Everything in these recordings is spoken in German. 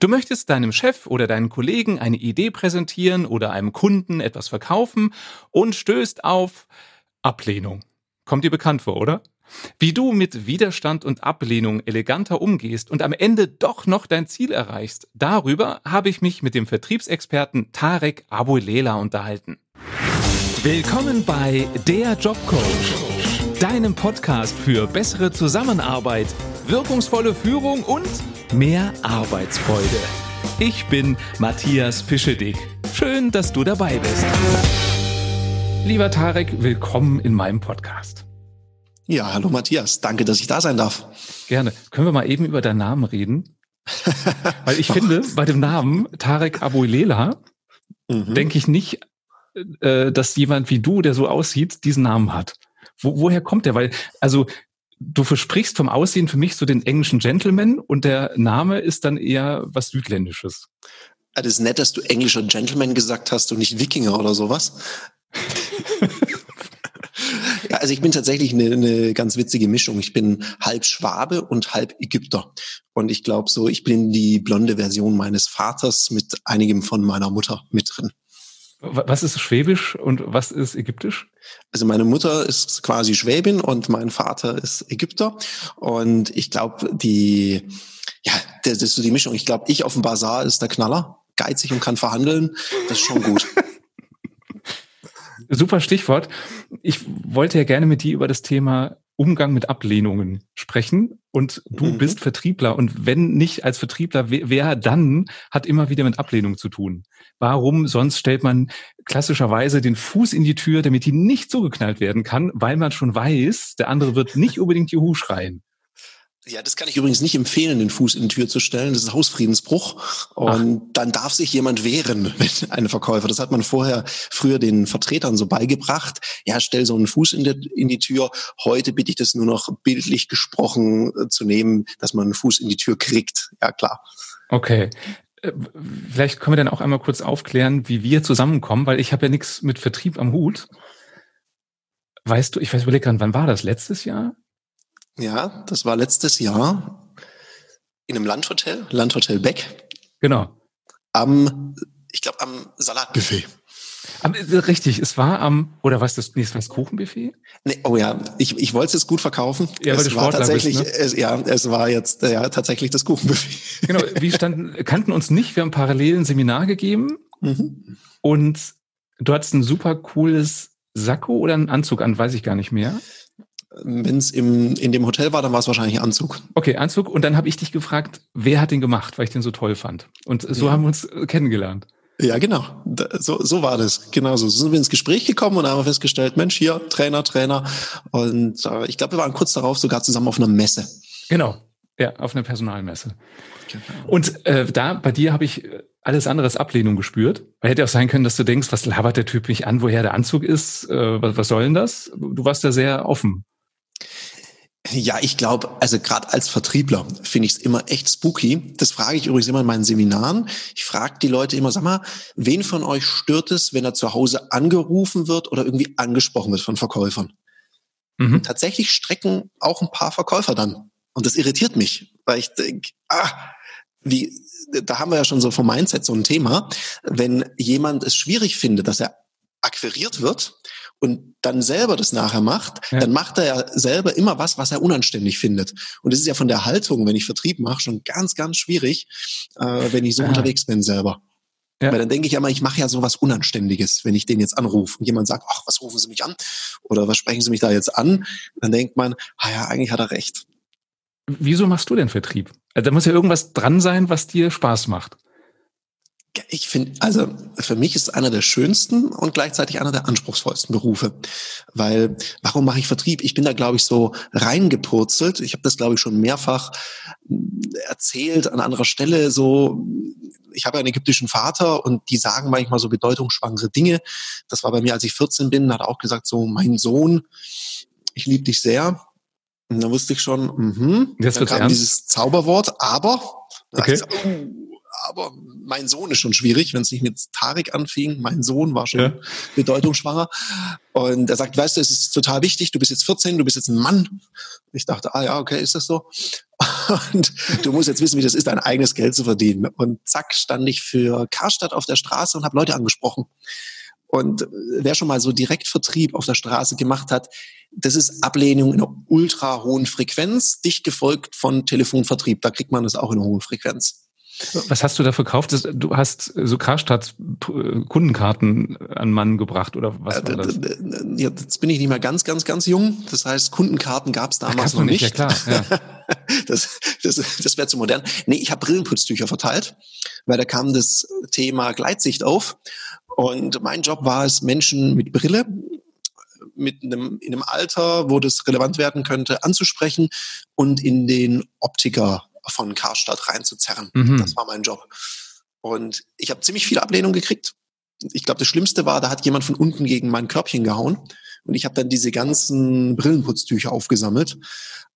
Du möchtest deinem Chef oder deinen Kollegen eine Idee präsentieren oder einem Kunden etwas verkaufen und stößt auf Ablehnung. Kommt dir bekannt vor, oder? Wie du mit Widerstand und Ablehnung eleganter umgehst und am Ende doch noch dein Ziel erreichst, darüber habe ich mich mit dem Vertriebsexperten Tarek Abulela unterhalten. Willkommen bei Der Jobcoach, deinem Podcast für bessere Zusammenarbeit, wirkungsvolle Führung und mehr Arbeitsfreude. Ich bin Matthias Fischedick. Schön, dass du dabei bist. Lieber Tarek, willkommen in meinem Podcast. Ja, hallo Matthias. Danke, dass ich da sein darf. Gerne. Können wir mal eben über deinen Namen reden? Weil ich finde, bei dem Namen Tarek Abuilela mhm. denke ich nicht, äh, dass jemand wie du, der so aussieht, diesen Namen hat. Wo, woher kommt der? Weil, also du versprichst vom Aussehen für mich so den englischen Gentleman und der Name ist dann eher was Südländisches. Das ist nett, dass du englischer Gentleman gesagt hast und nicht Wikinger oder sowas. ja, also ich bin tatsächlich eine, eine ganz witzige Mischung. Ich bin halb Schwabe und halb Ägypter. Und ich glaube so, ich bin die blonde Version meines Vaters mit einigem von meiner Mutter mit drin. Was ist Schwäbisch und was ist Ägyptisch? Also meine Mutter ist quasi Schwäbin und mein Vater ist Ägypter. Und ich glaube, die, ja, das ist so die Mischung. Ich glaube, ich auf dem Bazar ist der Knaller, geizig und kann verhandeln. Das ist schon gut. Super Stichwort. Ich wollte ja gerne mit dir über das Thema Umgang mit Ablehnungen sprechen und du mhm. bist Vertriebler und wenn nicht als Vertriebler, wer dann hat immer wieder mit Ablehnung zu tun? Warum sonst stellt man klassischerweise den Fuß in die Tür, damit die nicht zugeknallt werden kann, weil man schon weiß, der andere wird nicht unbedingt Juhu schreien. Ja, das kann ich übrigens nicht empfehlen, den Fuß in die Tür zu stellen. Das ist Hausfriedensbruch. Und Ach. dann darf sich jemand wehren, wenn ein Verkäufer. Das hat man vorher früher den Vertretern so beigebracht. Ja, stell so einen Fuß in, die, in die Tür. Heute bitte ich das nur noch bildlich gesprochen äh, zu nehmen, dass man einen Fuß in die Tür kriegt. Ja, klar. Okay. Äh, vielleicht können wir dann auch einmal kurz aufklären, wie wir zusammenkommen, weil ich habe ja nichts mit Vertrieb am Hut. Weißt du, ich weiß überlege gerade, wann war das? Letztes Jahr? Ja, das war letztes Jahr in einem Landhotel, Landhotel Beck. Genau. Am, ich glaube, am Salatbuffet. Äh, richtig, es war am, oder was das, nee, es war das Kuchenbuffet? Nee, oh ja, ich, ich wollte es jetzt gut verkaufen. Ja, weil es war tatsächlich, bist, ne? es, ja, es war jetzt ja tatsächlich das Kuchenbuffet. Genau, wir standen, kannten uns nicht, wir haben parallel ein Seminar gegeben mhm. und du hattest ein super cooles Sakko oder einen Anzug an, weiß ich gar nicht mehr. Wenn es in dem Hotel war, dann war es wahrscheinlich Anzug. Okay, Anzug. Und dann habe ich dich gefragt, wer hat den gemacht, weil ich den so toll fand. Und so ja. haben wir uns äh, kennengelernt. Ja, genau. So, so war das. Genau so. So sind wir ins Gespräch gekommen und haben festgestellt, Mensch, hier, Trainer, Trainer. Und äh, ich glaube, wir waren kurz darauf sogar zusammen auf einer Messe. Genau. Ja, auf einer Personalmesse. Genau. Und äh, da bei dir habe ich äh, alles andere als Ablehnung gespürt. Weil hätte auch sein können, dass du denkst, was labert der Typ mich an, woher der Anzug ist, äh, was, was soll denn das? Du warst da sehr offen. Ja, ich glaube, also gerade als Vertriebler finde ich es immer echt spooky. Das frage ich übrigens immer in meinen Seminaren. Ich frage die Leute immer, sag mal, wen von euch stört es, wenn er zu Hause angerufen wird oder irgendwie angesprochen wird von Verkäufern? Mhm. Tatsächlich strecken auch ein paar Verkäufer dann. Und das irritiert mich, weil ich denke, ah, wie, da haben wir ja schon so vom Mindset so ein Thema. Wenn jemand es schwierig findet, dass er akquiriert wird und dann selber das nachher macht, ja. dann macht er ja selber immer was, was er unanständig findet. Und das ist ja von der Haltung, wenn ich Vertrieb mache, schon ganz, ganz schwierig, äh, wenn ich so ja. unterwegs bin selber. Ja. Weil dann denke ich ja mal, ich mache ja sowas Unanständiges, wenn ich den jetzt anrufe und jemand sagt, ach, was rufen Sie mich an? Oder was sprechen Sie mich da jetzt an? Dann denkt man, ah ja, eigentlich hat er recht. Wieso machst du denn Vertrieb? Also da muss ja irgendwas dran sein, was dir Spaß macht. Ich finde, also für mich ist es einer der schönsten und gleichzeitig einer der anspruchsvollsten Berufe. Weil, warum mache ich Vertrieb? Ich bin da, glaube ich, so reingepurzelt. Ich habe das, glaube ich, schon mehrfach hm, erzählt an anderer Stelle. So, ich habe einen ägyptischen Vater und die sagen manchmal so bedeutungsschwangere Dinge. Das war bei mir, als ich 14 bin, hat er auch gesagt, so, mein Sohn, ich liebe dich sehr. Und da wusste ich schon, mhm. Jetzt dann kam ernst? dieses Zauberwort, aber. Okay. Oh, aber mein Sohn ist schon schwierig, wenn es nicht mit Tarek anfing. Mein Sohn war schon ja. bedeutungsschwanger. Und er sagt, weißt du, es ist total wichtig, du bist jetzt 14, du bist jetzt ein Mann. Ich dachte, ah ja, okay, ist das so? Und du musst jetzt wissen, wie das ist, dein eigenes Geld zu verdienen. Und zack, stand ich für Karstadt auf der Straße und habe Leute angesprochen. Und wer schon mal so Direktvertrieb auf der Straße gemacht hat, das ist Ablehnung in einer ultra hohen Frequenz, dicht gefolgt von Telefonvertrieb. Da kriegt man das auch in einer hohen Frequenz. Was hast du da verkauft? Du hast so Karstadt Kundenkarten an Mann gebracht oder was war das? Jetzt bin ich nicht mehr ganz, ganz, ganz jung. Das heißt, Kundenkarten gab es damals noch nicht. Ja, klar. Ja. das das, das wäre zu modern. Nee, ich habe Brillenputztücher verteilt, weil da kam das Thema Gleitsicht auf. Und mein Job war es, Menschen mit Brille mit einem, in einem Alter, wo das relevant werden könnte, anzusprechen und in den Optiker von Karstadt reinzuzerren. Mhm. Das war mein Job. Und ich habe ziemlich viel Ablehnung gekriegt. Ich glaube, das Schlimmste war, da hat jemand von unten gegen mein Körbchen gehauen. Und ich habe dann diese ganzen Brillenputztücher aufgesammelt.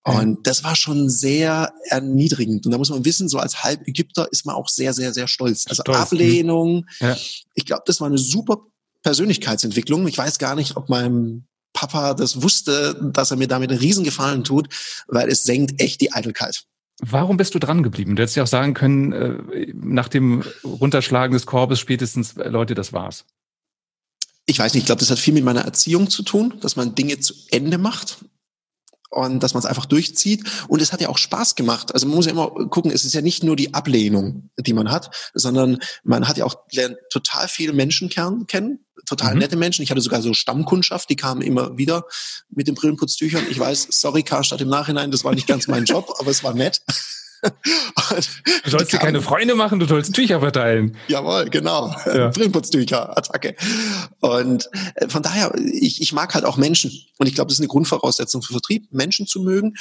Und das war schon sehr erniedrigend. Und da muss man wissen, so als Halb-Ägypter ist man auch sehr, sehr, sehr stolz. Also stolz. Mhm. Ablehnung. Ja. Ich glaube, das war eine super Persönlichkeitsentwicklung. Ich weiß gar nicht, ob mein Papa das wusste, dass er mir damit einen Riesengefallen tut, weil es senkt echt die Eitelkeit. Warum bist du dran geblieben? Du hättest ja auch sagen können, äh, nach dem Runterschlagen des Korbes spätestens, äh, Leute, das war's. Ich weiß nicht, ich glaube, das hat viel mit meiner Erziehung zu tun, dass man Dinge zu Ende macht und dass man es einfach durchzieht. Und es hat ja auch Spaß gemacht. Also man muss ja immer gucken, es ist ja nicht nur die Ablehnung, die man hat, sondern man hat ja auch lernt total viele Menschen kennen, total mhm. nette Menschen. Ich hatte sogar so Stammkundschaft, die kamen immer wieder mit den Brillenputztüchern. Ich weiß, sorry Karstadt im Nachhinein, das war nicht ganz mein Job, aber es war nett. Du sollst dir keine Freunde machen, du sollst Tücher verteilen. Jawohl, genau. Ja. Brillenputztücher, Attacke. Und äh, von daher, ich, ich mag halt auch Menschen. Und ich glaube, das ist eine Grundvoraussetzung für Vertrieb, Menschen zu mögen,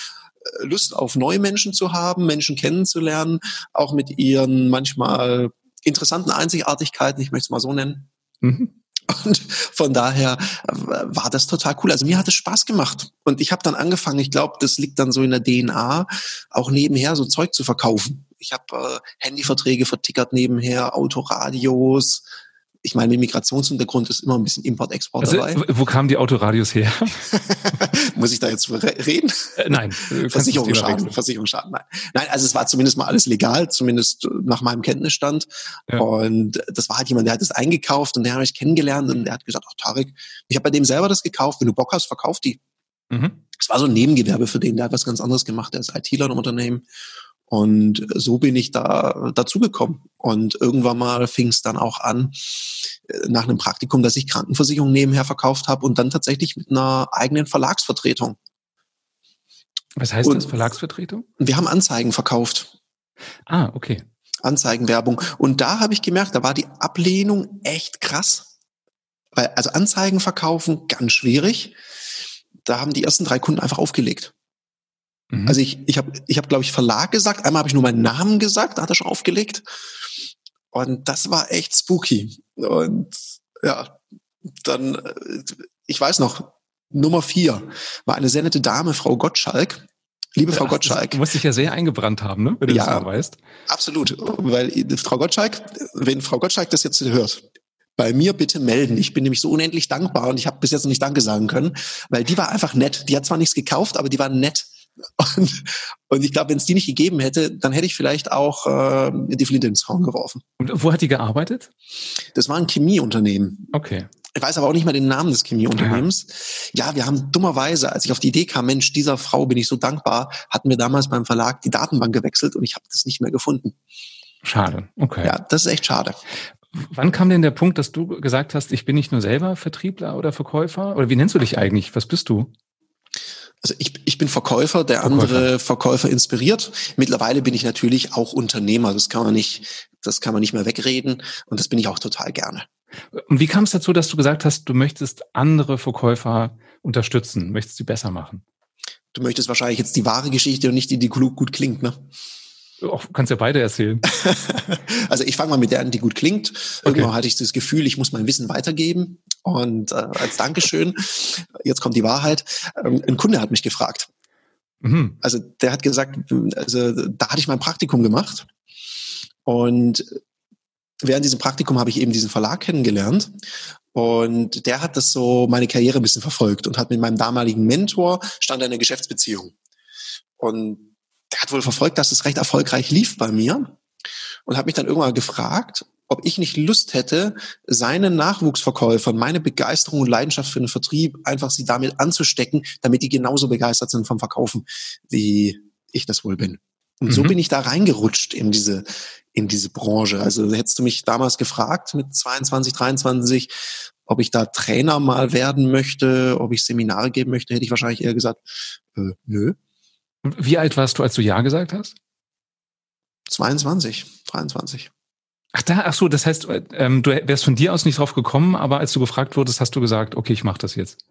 äh, Lust auf neue Menschen zu haben, Menschen kennenzulernen, auch mit ihren manchmal interessanten Einzigartigkeiten, ich möchte es mal so nennen. Mhm. Und von daher äh, war das total cool. Also mir hat es Spaß gemacht. Und ich habe dann angefangen, ich glaube, das liegt dann so in der DNA, auch nebenher so Zeug zu verkaufen. Ich habe äh, Handyverträge vertickert nebenher, Autoradios, ich meine, mit Migrationshintergrund ist immer ein bisschen Import-Export also, dabei. Wo kamen die Autoradios her? Muss ich da jetzt reden? Äh, nein. Versicherungsschaden. Versicherungsschaden, nein. Nein, also es war zumindest mal alles legal, zumindest nach meinem Kenntnisstand. Ja. Und das war halt jemand, der hat das eingekauft und der habe ich kennengelernt und der hat gesagt, ach Tarek, ich habe bei dem selber das gekauft, wenn du Bock hast, verkauf die. Mhm. Es war so ein Nebengewerbe für den, der hat was ganz anderes gemacht, der ist ITler im Unternehmen. Und so bin ich da dazugekommen. Und irgendwann mal fing es dann auch an, äh, nach einem Praktikum, dass ich Krankenversicherung nebenher verkauft habe und dann tatsächlich mit einer eigenen Verlagsvertretung. Was heißt und das, Verlagsvertretung? Wir haben Anzeigen verkauft. Ah, okay. Anzeigenwerbung. Und da habe ich gemerkt, da war die Ablehnung echt krass. Weil, also Anzeigen verkaufen, ganz schwierig. Da haben die ersten drei Kunden einfach aufgelegt. Mhm. Also ich, ich habe, ich hab, glaube ich, Verlag gesagt. Einmal habe ich nur meinen Namen gesagt, da hat er schon aufgelegt. Und das war echt spooky. Und ja, dann, äh, ich weiß noch, Nummer vier war eine sehr nette Dame, Frau Gottschalk. Liebe Frau Gottschalk. Du musst dich ja sehr eingebrannt haben, ne? wenn du ja, das mal weißt. Absolut. Weil Frau Gottschalk, wenn Frau Gottschalk das jetzt hört, bei mir bitte melden. Ich bin nämlich so unendlich dankbar und ich habe bis jetzt noch nicht Danke sagen können, weil die war einfach nett. Die hat zwar nichts gekauft, aber die war nett. Und, und ich glaube, wenn es die nicht gegeben hätte, dann hätte ich vielleicht auch äh, die Flinte ins Horn geworfen. Und wo hat die gearbeitet? Das war ein Chemieunternehmen. Okay. Ich weiß aber auch nicht mal den Namen des Chemieunternehmens. Ja. ja, wir haben dummerweise, als ich auf die Idee kam, Mensch, dieser Frau bin ich so dankbar, hatten wir damals beim Verlag die Datenbank gewechselt und ich habe das nicht mehr gefunden. Schade, okay. Ja, das ist echt schade. Wann kam denn der Punkt, dass du gesagt hast, ich bin nicht nur selber Vertriebler oder Verkäufer? Oder wie nennst du dich eigentlich? Was bist du? Also ich, ich bin Verkäufer, der Verkäufer. andere Verkäufer inspiriert. Mittlerweile bin ich natürlich auch Unternehmer. Das kann man nicht, das kann man nicht mehr wegreden. Und das bin ich auch total gerne. Und wie kam es dazu, dass du gesagt hast, du möchtest andere Verkäufer unterstützen, möchtest sie besser machen? Du möchtest wahrscheinlich jetzt die wahre Geschichte und nicht die, die gut, gut klingt, ne? Auch, kannst ja beide erzählen. also ich fange mal mit der an, die gut klingt. Irgendwann okay. hatte ich das Gefühl, ich muss mein Wissen weitergeben. Und äh, als Dankeschön, jetzt kommt die Wahrheit, ähm, ein Kunde hat mich gefragt. Mhm. Also der hat gesagt, also da hatte ich mein Praktikum gemacht. Und während diesem Praktikum habe ich eben diesen Verlag kennengelernt. Und der hat das so meine Karriere ein bisschen verfolgt und hat mit meinem damaligen Mentor stand eine Geschäftsbeziehung. Und der hat wohl verfolgt, dass es recht erfolgreich lief bei mir und hat mich dann irgendwann gefragt, ob ich nicht Lust hätte, seinen Nachwuchsverkäufern meine Begeisterung und Leidenschaft für den Vertrieb einfach sie damit anzustecken, damit die genauso begeistert sind vom Verkaufen, wie ich das wohl bin. Und mhm. so bin ich da reingerutscht in diese, in diese Branche. Also hättest du mich damals gefragt mit 22, 23, ob ich da Trainer mal werden möchte, ob ich Seminare geben möchte, hätte ich wahrscheinlich eher gesagt, äh, nö. Wie alt warst du, als du Ja gesagt hast? 22, 23. Ach da, ach so, das heißt, ähm, du wärst von dir aus nicht drauf gekommen, aber als du gefragt wurdest, hast du gesagt, okay, ich mache das jetzt.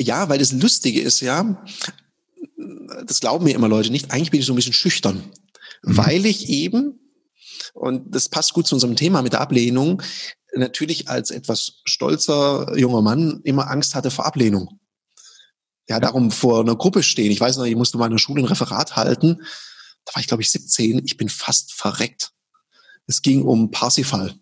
Ja, weil das Lustige ist ja, das glauben mir immer Leute nicht, eigentlich bin ich so ein bisschen schüchtern, mhm. weil ich eben, und das passt gut zu unserem Thema mit der Ablehnung, natürlich als etwas stolzer junger Mann immer Angst hatte vor Ablehnung. Ja, darum vor einer Gruppe stehen. Ich weiß noch, ich musste mal in der Schule ein Referat halten. Da war ich, glaube ich, 17. Ich bin fast verreckt. Es ging um Parsifal.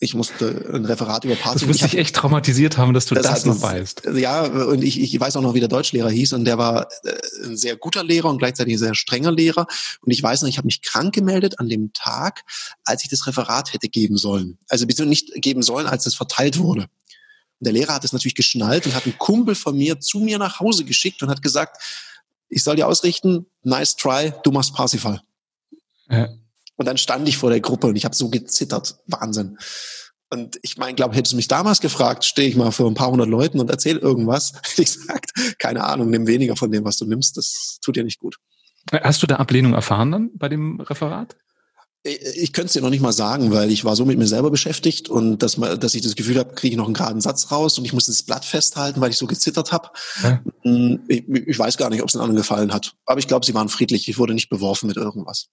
Ich musste ein Referat über Parsifal. Das müsste dich echt traumatisiert haben, dass du das, das noch weißt. Ja, und ich, ich weiß auch noch, wie der Deutschlehrer hieß. Und der war äh, ein sehr guter Lehrer und gleichzeitig ein sehr strenger Lehrer. Und ich weiß noch, ich habe mich krank gemeldet an dem Tag, als ich das Referat hätte geben sollen. Also beziehungsweise nicht geben sollen, als es verteilt wurde. Und der Lehrer hat es natürlich geschnallt und hat einen Kumpel von mir zu mir nach Hause geschickt und hat gesagt, ich soll dir ausrichten, nice try, du machst Parsifal. Ja. Und dann stand ich vor der Gruppe und ich habe so gezittert. Wahnsinn. Und ich meine, glaube, hättest du mich damals gefragt, stehe ich mal für ein paar hundert Leuten und erzähle irgendwas. Ich gesagt, keine Ahnung, nimm weniger von dem, was du nimmst. Das tut dir nicht gut. Hast du da Ablehnung erfahren dann bei dem Referat? Ich, ich könnte es dir noch nicht mal sagen, weil ich war so mit mir selber beschäftigt und dass, dass ich das Gefühl habe, kriege ich noch einen geraden Satz raus und ich musste das Blatt festhalten, weil ich so gezittert habe. Ja. Hm, ich, ich, weiß gar nicht, ob es den anderen gefallen hat. Aber ich glaube, sie waren friedlich. Ich wurde nicht beworfen mit irgendwas.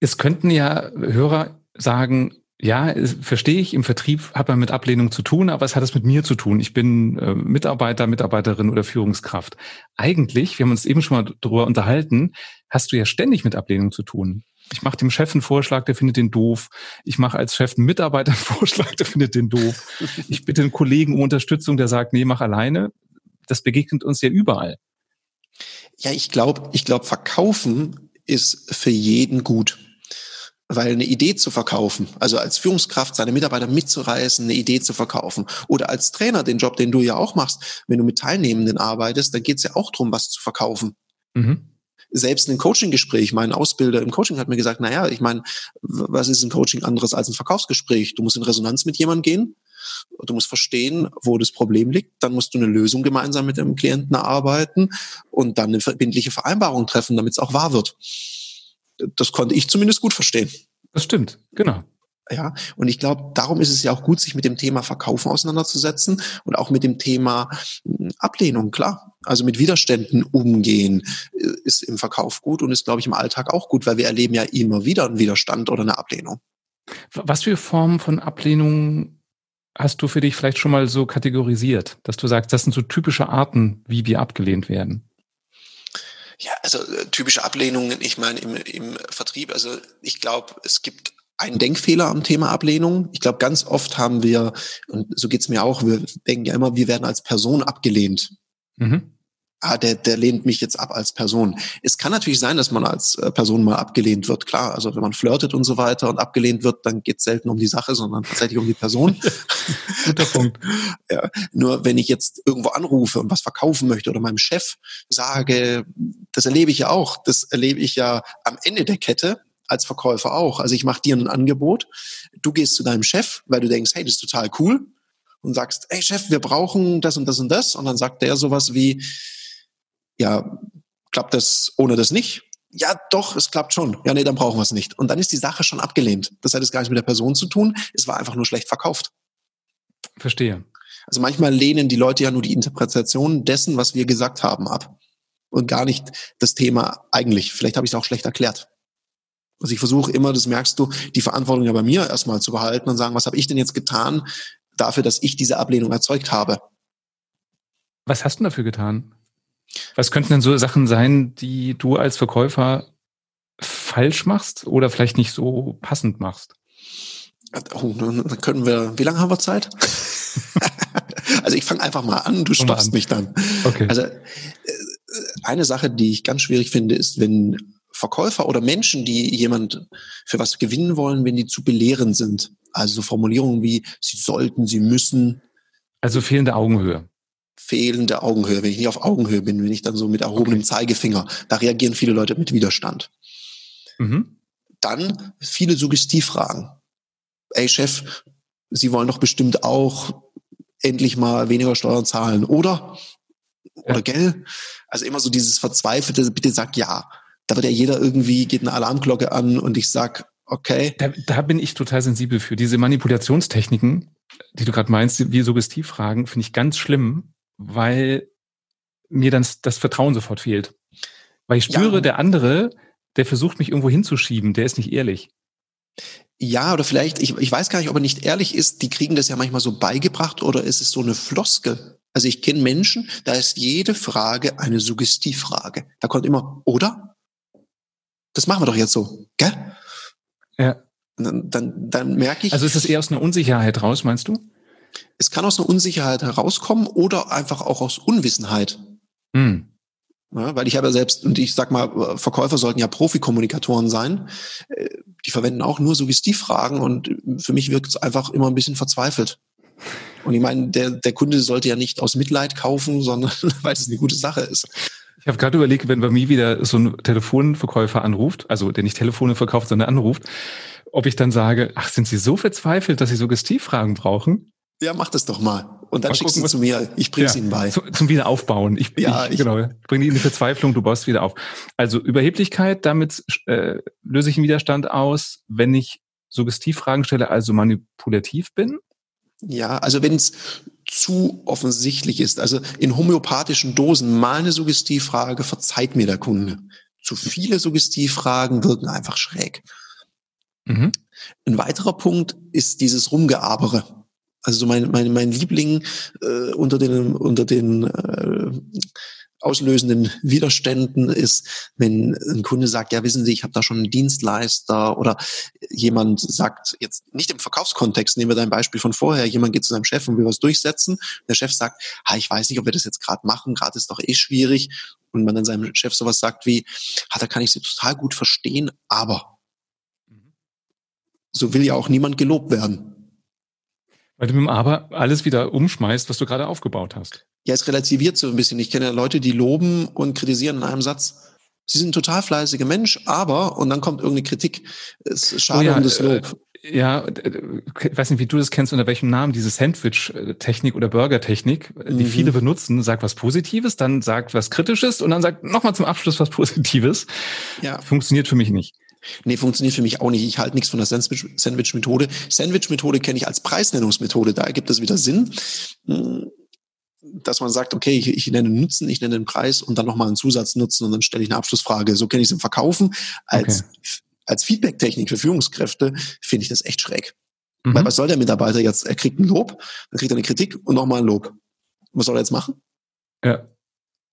Es könnten ja Hörer sagen, ja, verstehe ich, im Vertrieb hat man mit Ablehnung zu tun, aber es hat es mit mir zu tun. Ich bin äh, Mitarbeiter, Mitarbeiterin oder Führungskraft. Eigentlich, wir haben uns eben schon mal darüber unterhalten, hast du ja ständig mit Ablehnung zu tun. Ich mache dem Chef einen Vorschlag, der findet den doof. Ich mache als Chef einen Mitarbeiter einen Vorschlag, der findet den doof. Ich bitte einen Kollegen um Unterstützung, der sagt, nee, mach alleine. Das begegnet uns ja überall. Ja, ich glaube, ich glaube, verkaufen ist für jeden gut. Weil eine Idee zu verkaufen, also als Führungskraft seine Mitarbeiter mitzureißen, eine Idee zu verkaufen. Oder als Trainer, den Job, den du ja auch machst, wenn du mit Teilnehmenden arbeitest, dann geht es ja auch darum, was zu verkaufen. Mhm. Selbst ein Coaching-Gespräch, mein Ausbilder im Coaching hat mir gesagt, naja, ich meine, was ist ein Coaching anderes als ein Verkaufsgespräch? Du musst in Resonanz mit jemandem gehen, du musst verstehen, wo das Problem liegt, dann musst du eine Lösung gemeinsam mit dem Klienten erarbeiten und dann eine verbindliche Vereinbarung treffen, damit es auch wahr wird das konnte ich zumindest gut verstehen. Das stimmt, genau. Ja, und ich glaube, darum ist es ja auch gut, sich mit dem Thema Verkaufen auseinanderzusetzen und auch mit dem Thema hm, Ablehnung, klar. Also mit Widerständen umgehen äh, ist im Verkauf gut und ist, glaube ich, im Alltag auch gut, weil wir erleben ja immer wieder einen Widerstand oder eine Ablehnung. Was für Formen von Ablehnung hast du für dich vielleicht schon mal so kategorisiert, dass du sagst, das sind so typische Arten, wie wir abgelehnt werden? Ja, also äh, typische Ablehnungen, ich meine im, im Vertrieb, also ich glaube, es gibt einen Denkfehler am Thema Ablehnung. Ich glaube, ganz oft haben wir, und so geht's mir auch, wir denken ja immer, wir werden als Person abgelehnt. Mhm ah, der, der lehnt mich jetzt ab als Person. Es kann natürlich sein, dass man als äh, Person mal abgelehnt wird, klar. Also wenn man flirtet und so weiter und abgelehnt wird, dann geht es selten um die Sache, sondern tatsächlich um die Person. Guter Punkt. Ja, nur wenn ich jetzt irgendwo anrufe und was verkaufen möchte oder meinem Chef sage, das erlebe ich ja auch, das erlebe ich ja am Ende der Kette, als Verkäufer auch. Also ich mache dir ein Angebot, du gehst zu deinem Chef, weil du denkst, hey, das ist total cool und sagst, hey Chef, wir brauchen das und das und das und dann sagt der sowas wie, ja, klappt das ohne das nicht? Ja, doch, es klappt schon. Ja, nee, dann brauchen wir es nicht. Und dann ist die Sache schon abgelehnt. Das hat jetzt gar nichts mit der Person zu tun. Es war einfach nur schlecht verkauft. Verstehe. Also manchmal lehnen die Leute ja nur die Interpretation dessen, was wir gesagt haben, ab. Und gar nicht das Thema eigentlich. Vielleicht habe ich es auch schlecht erklärt. Also ich versuche immer, das merkst du, die Verantwortung ja bei mir erstmal zu behalten und sagen, was habe ich denn jetzt getan dafür, dass ich diese Ablehnung erzeugt habe? Was hast du dafür getan? Was könnten denn so Sachen sein, die du als Verkäufer falsch machst oder vielleicht nicht so passend machst? Oh, dann können wir, wie lange haben wir Zeit? also ich fange einfach mal an, du stoppst mich dann. Okay. Also äh, eine Sache, die ich ganz schwierig finde, ist, wenn Verkäufer oder Menschen, die jemand für was gewinnen wollen, wenn die zu belehrend sind. Also so Formulierungen wie sie sollten, sie müssen. Also fehlende Augenhöhe. Fehlende Augenhöhe. Wenn ich nicht auf Augenhöhe bin, wenn ich dann so mit erhobenem okay. Zeigefinger, da reagieren viele Leute mit Widerstand. Mhm. Dann viele Suggestivfragen. Ey Chef, Sie wollen doch bestimmt auch endlich mal weniger Steuern zahlen, oder? Oder ja. gell? Also immer so dieses verzweifelte, bitte sag ja. Da wird ja jeder irgendwie, geht eine Alarmglocke an und ich sag, okay. Da, da bin ich total sensibel für. Diese Manipulationstechniken, die du gerade meinst, wie Suggestivfragen, finde ich ganz schlimm, weil mir dann das Vertrauen sofort fehlt. Weil ich spüre, ja. der andere, der versucht mich irgendwo hinzuschieben, der ist nicht ehrlich. Ja, oder vielleicht, ich, ich weiß gar nicht, ob er nicht ehrlich ist, die kriegen das ja manchmal so beigebracht oder ist es so eine Floskel? Also ich kenne Menschen, da ist jede Frage eine Suggestivfrage. Da kommt immer, oder? Das machen wir doch jetzt so, gell? Ja. Dann, dann, dann merke ich. Also ist es eher aus einer Unsicherheit raus, meinst du? Es kann aus einer Unsicherheit herauskommen oder einfach auch aus Unwissenheit. Hm. Ja, weil ich habe ja selbst, und ich sag mal, Verkäufer sollten ja Profikommunikatoren sein. Äh, die verwenden auch nur Suggestivfragen und für mich wirkt es einfach immer ein bisschen verzweifelt. Und ich meine, der, der Kunde sollte ja nicht aus Mitleid kaufen, sondern weil es eine gute Sache ist. Ich habe gerade überlegt, wenn bei mir wieder so ein Telefonverkäufer anruft, also der nicht Telefone verkauft, sondern anruft, ob ich dann sage, ach, sind Sie so verzweifelt, dass Sie Suggestivfragen brauchen? Ja, mach das doch mal. Und dann mal schickst du zu mir. Ich bring's ja, Ihnen bei. Zu, zum Wiederaufbauen. Ich, ja, ich, ich genau, bringe die in die Verzweiflung, du baust wieder auf. Also Überheblichkeit, damit äh, löse ich einen Widerstand aus, wenn ich Suggestivfragen stelle, also manipulativ bin. Ja, also wenn es zu offensichtlich ist, also in homöopathischen Dosen mal eine Suggestivfrage, verzeiht mir der Kunde. Zu viele Suggestivfragen wirken einfach schräg. Mhm. Ein weiterer Punkt ist dieses Rumgeabere. Also so mein, mein, mein Liebling äh, unter den, unter den äh, auslösenden Widerständen ist, wenn ein Kunde sagt, ja, wissen Sie, ich habe da schon einen Dienstleister oder jemand sagt, jetzt nicht im Verkaufskontext, nehmen wir dein Beispiel von vorher, jemand geht zu seinem Chef und will was durchsetzen, der Chef sagt, ha, ich weiß nicht, ob wir das jetzt gerade machen, gerade ist doch eh schwierig und man dann seinem Chef sowas sagt wie, ha, da kann ich Sie total gut verstehen, aber mhm. so will ja auch niemand gelobt werden. Weil du mit dem Aber alles wieder umschmeißt, was du gerade aufgebaut hast. Ja, es relativiert so ein bisschen. Ich kenne ja Leute, die loben und kritisieren in einem Satz. Sie sind ein total fleißiger Mensch, aber, und dann kommt irgendeine Kritik. Es ist schade oh ja, um das Lob. Äh, ja, ich weiß nicht, wie du das kennst, unter welchem Namen, diese Sandwich-Technik oder Burger-Technik, die mhm. viele benutzen, sagt was Positives, dann sagt was Kritisches und dann sagt nochmal zum Abschluss was Positives. Ja. Funktioniert für mich nicht. Nee, funktioniert für mich auch nicht. Ich halte nichts von der Sandwich-Methode. Sandwich-Methode kenne ich als Preisnennungsmethode. Da ergibt es wieder Sinn, hm, dass man sagt, okay, ich, ich nenne Nutzen, ich nenne den Preis und dann nochmal einen Zusatznutzen und dann stelle ich eine Abschlussfrage. So kenne ich es im Verkaufen. Als, okay. als Feedback-Technik für Führungskräfte finde ich das echt schräg. Mhm. Weil was soll der Mitarbeiter jetzt? Er kriegt ein Lob, dann kriegt er eine Kritik und nochmal ein Lob. Was soll er jetzt machen? Ja.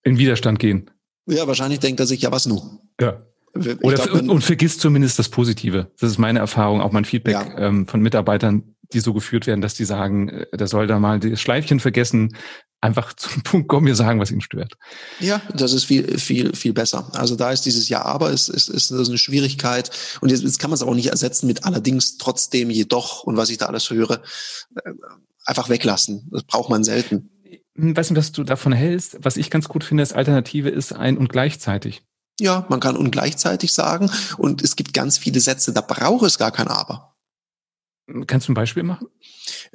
In Widerstand gehen. Ja, wahrscheinlich denkt er sich, ja, was nun? Ja. Oder glaub, und, und vergisst zumindest das Positive. Das ist meine Erfahrung, auch mein Feedback ja. ähm, von Mitarbeitern, die so geführt werden, dass die sagen, äh, der soll da mal das Schleifchen vergessen, einfach zum Punkt kommen, mir sagen, was ihn stört. Ja, das ist viel, viel, viel besser. Also da ist dieses Ja, aber ist, ist, ist eine Schwierigkeit. Und jetzt, jetzt kann man es auch nicht ersetzen mit allerdings, trotzdem, jedoch und was ich da alles höre. Äh, einfach weglassen. Das braucht man selten. Hm, weißt du, was du davon hältst? Was ich ganz gut finde, als Alternative ist ein und gleichzeitig. Ja, man kann und gleichzeitig sagen. Und es gibt ganz viele Sätze, da braucht es gar kein Aber. Kannst du ein Beispiel machen?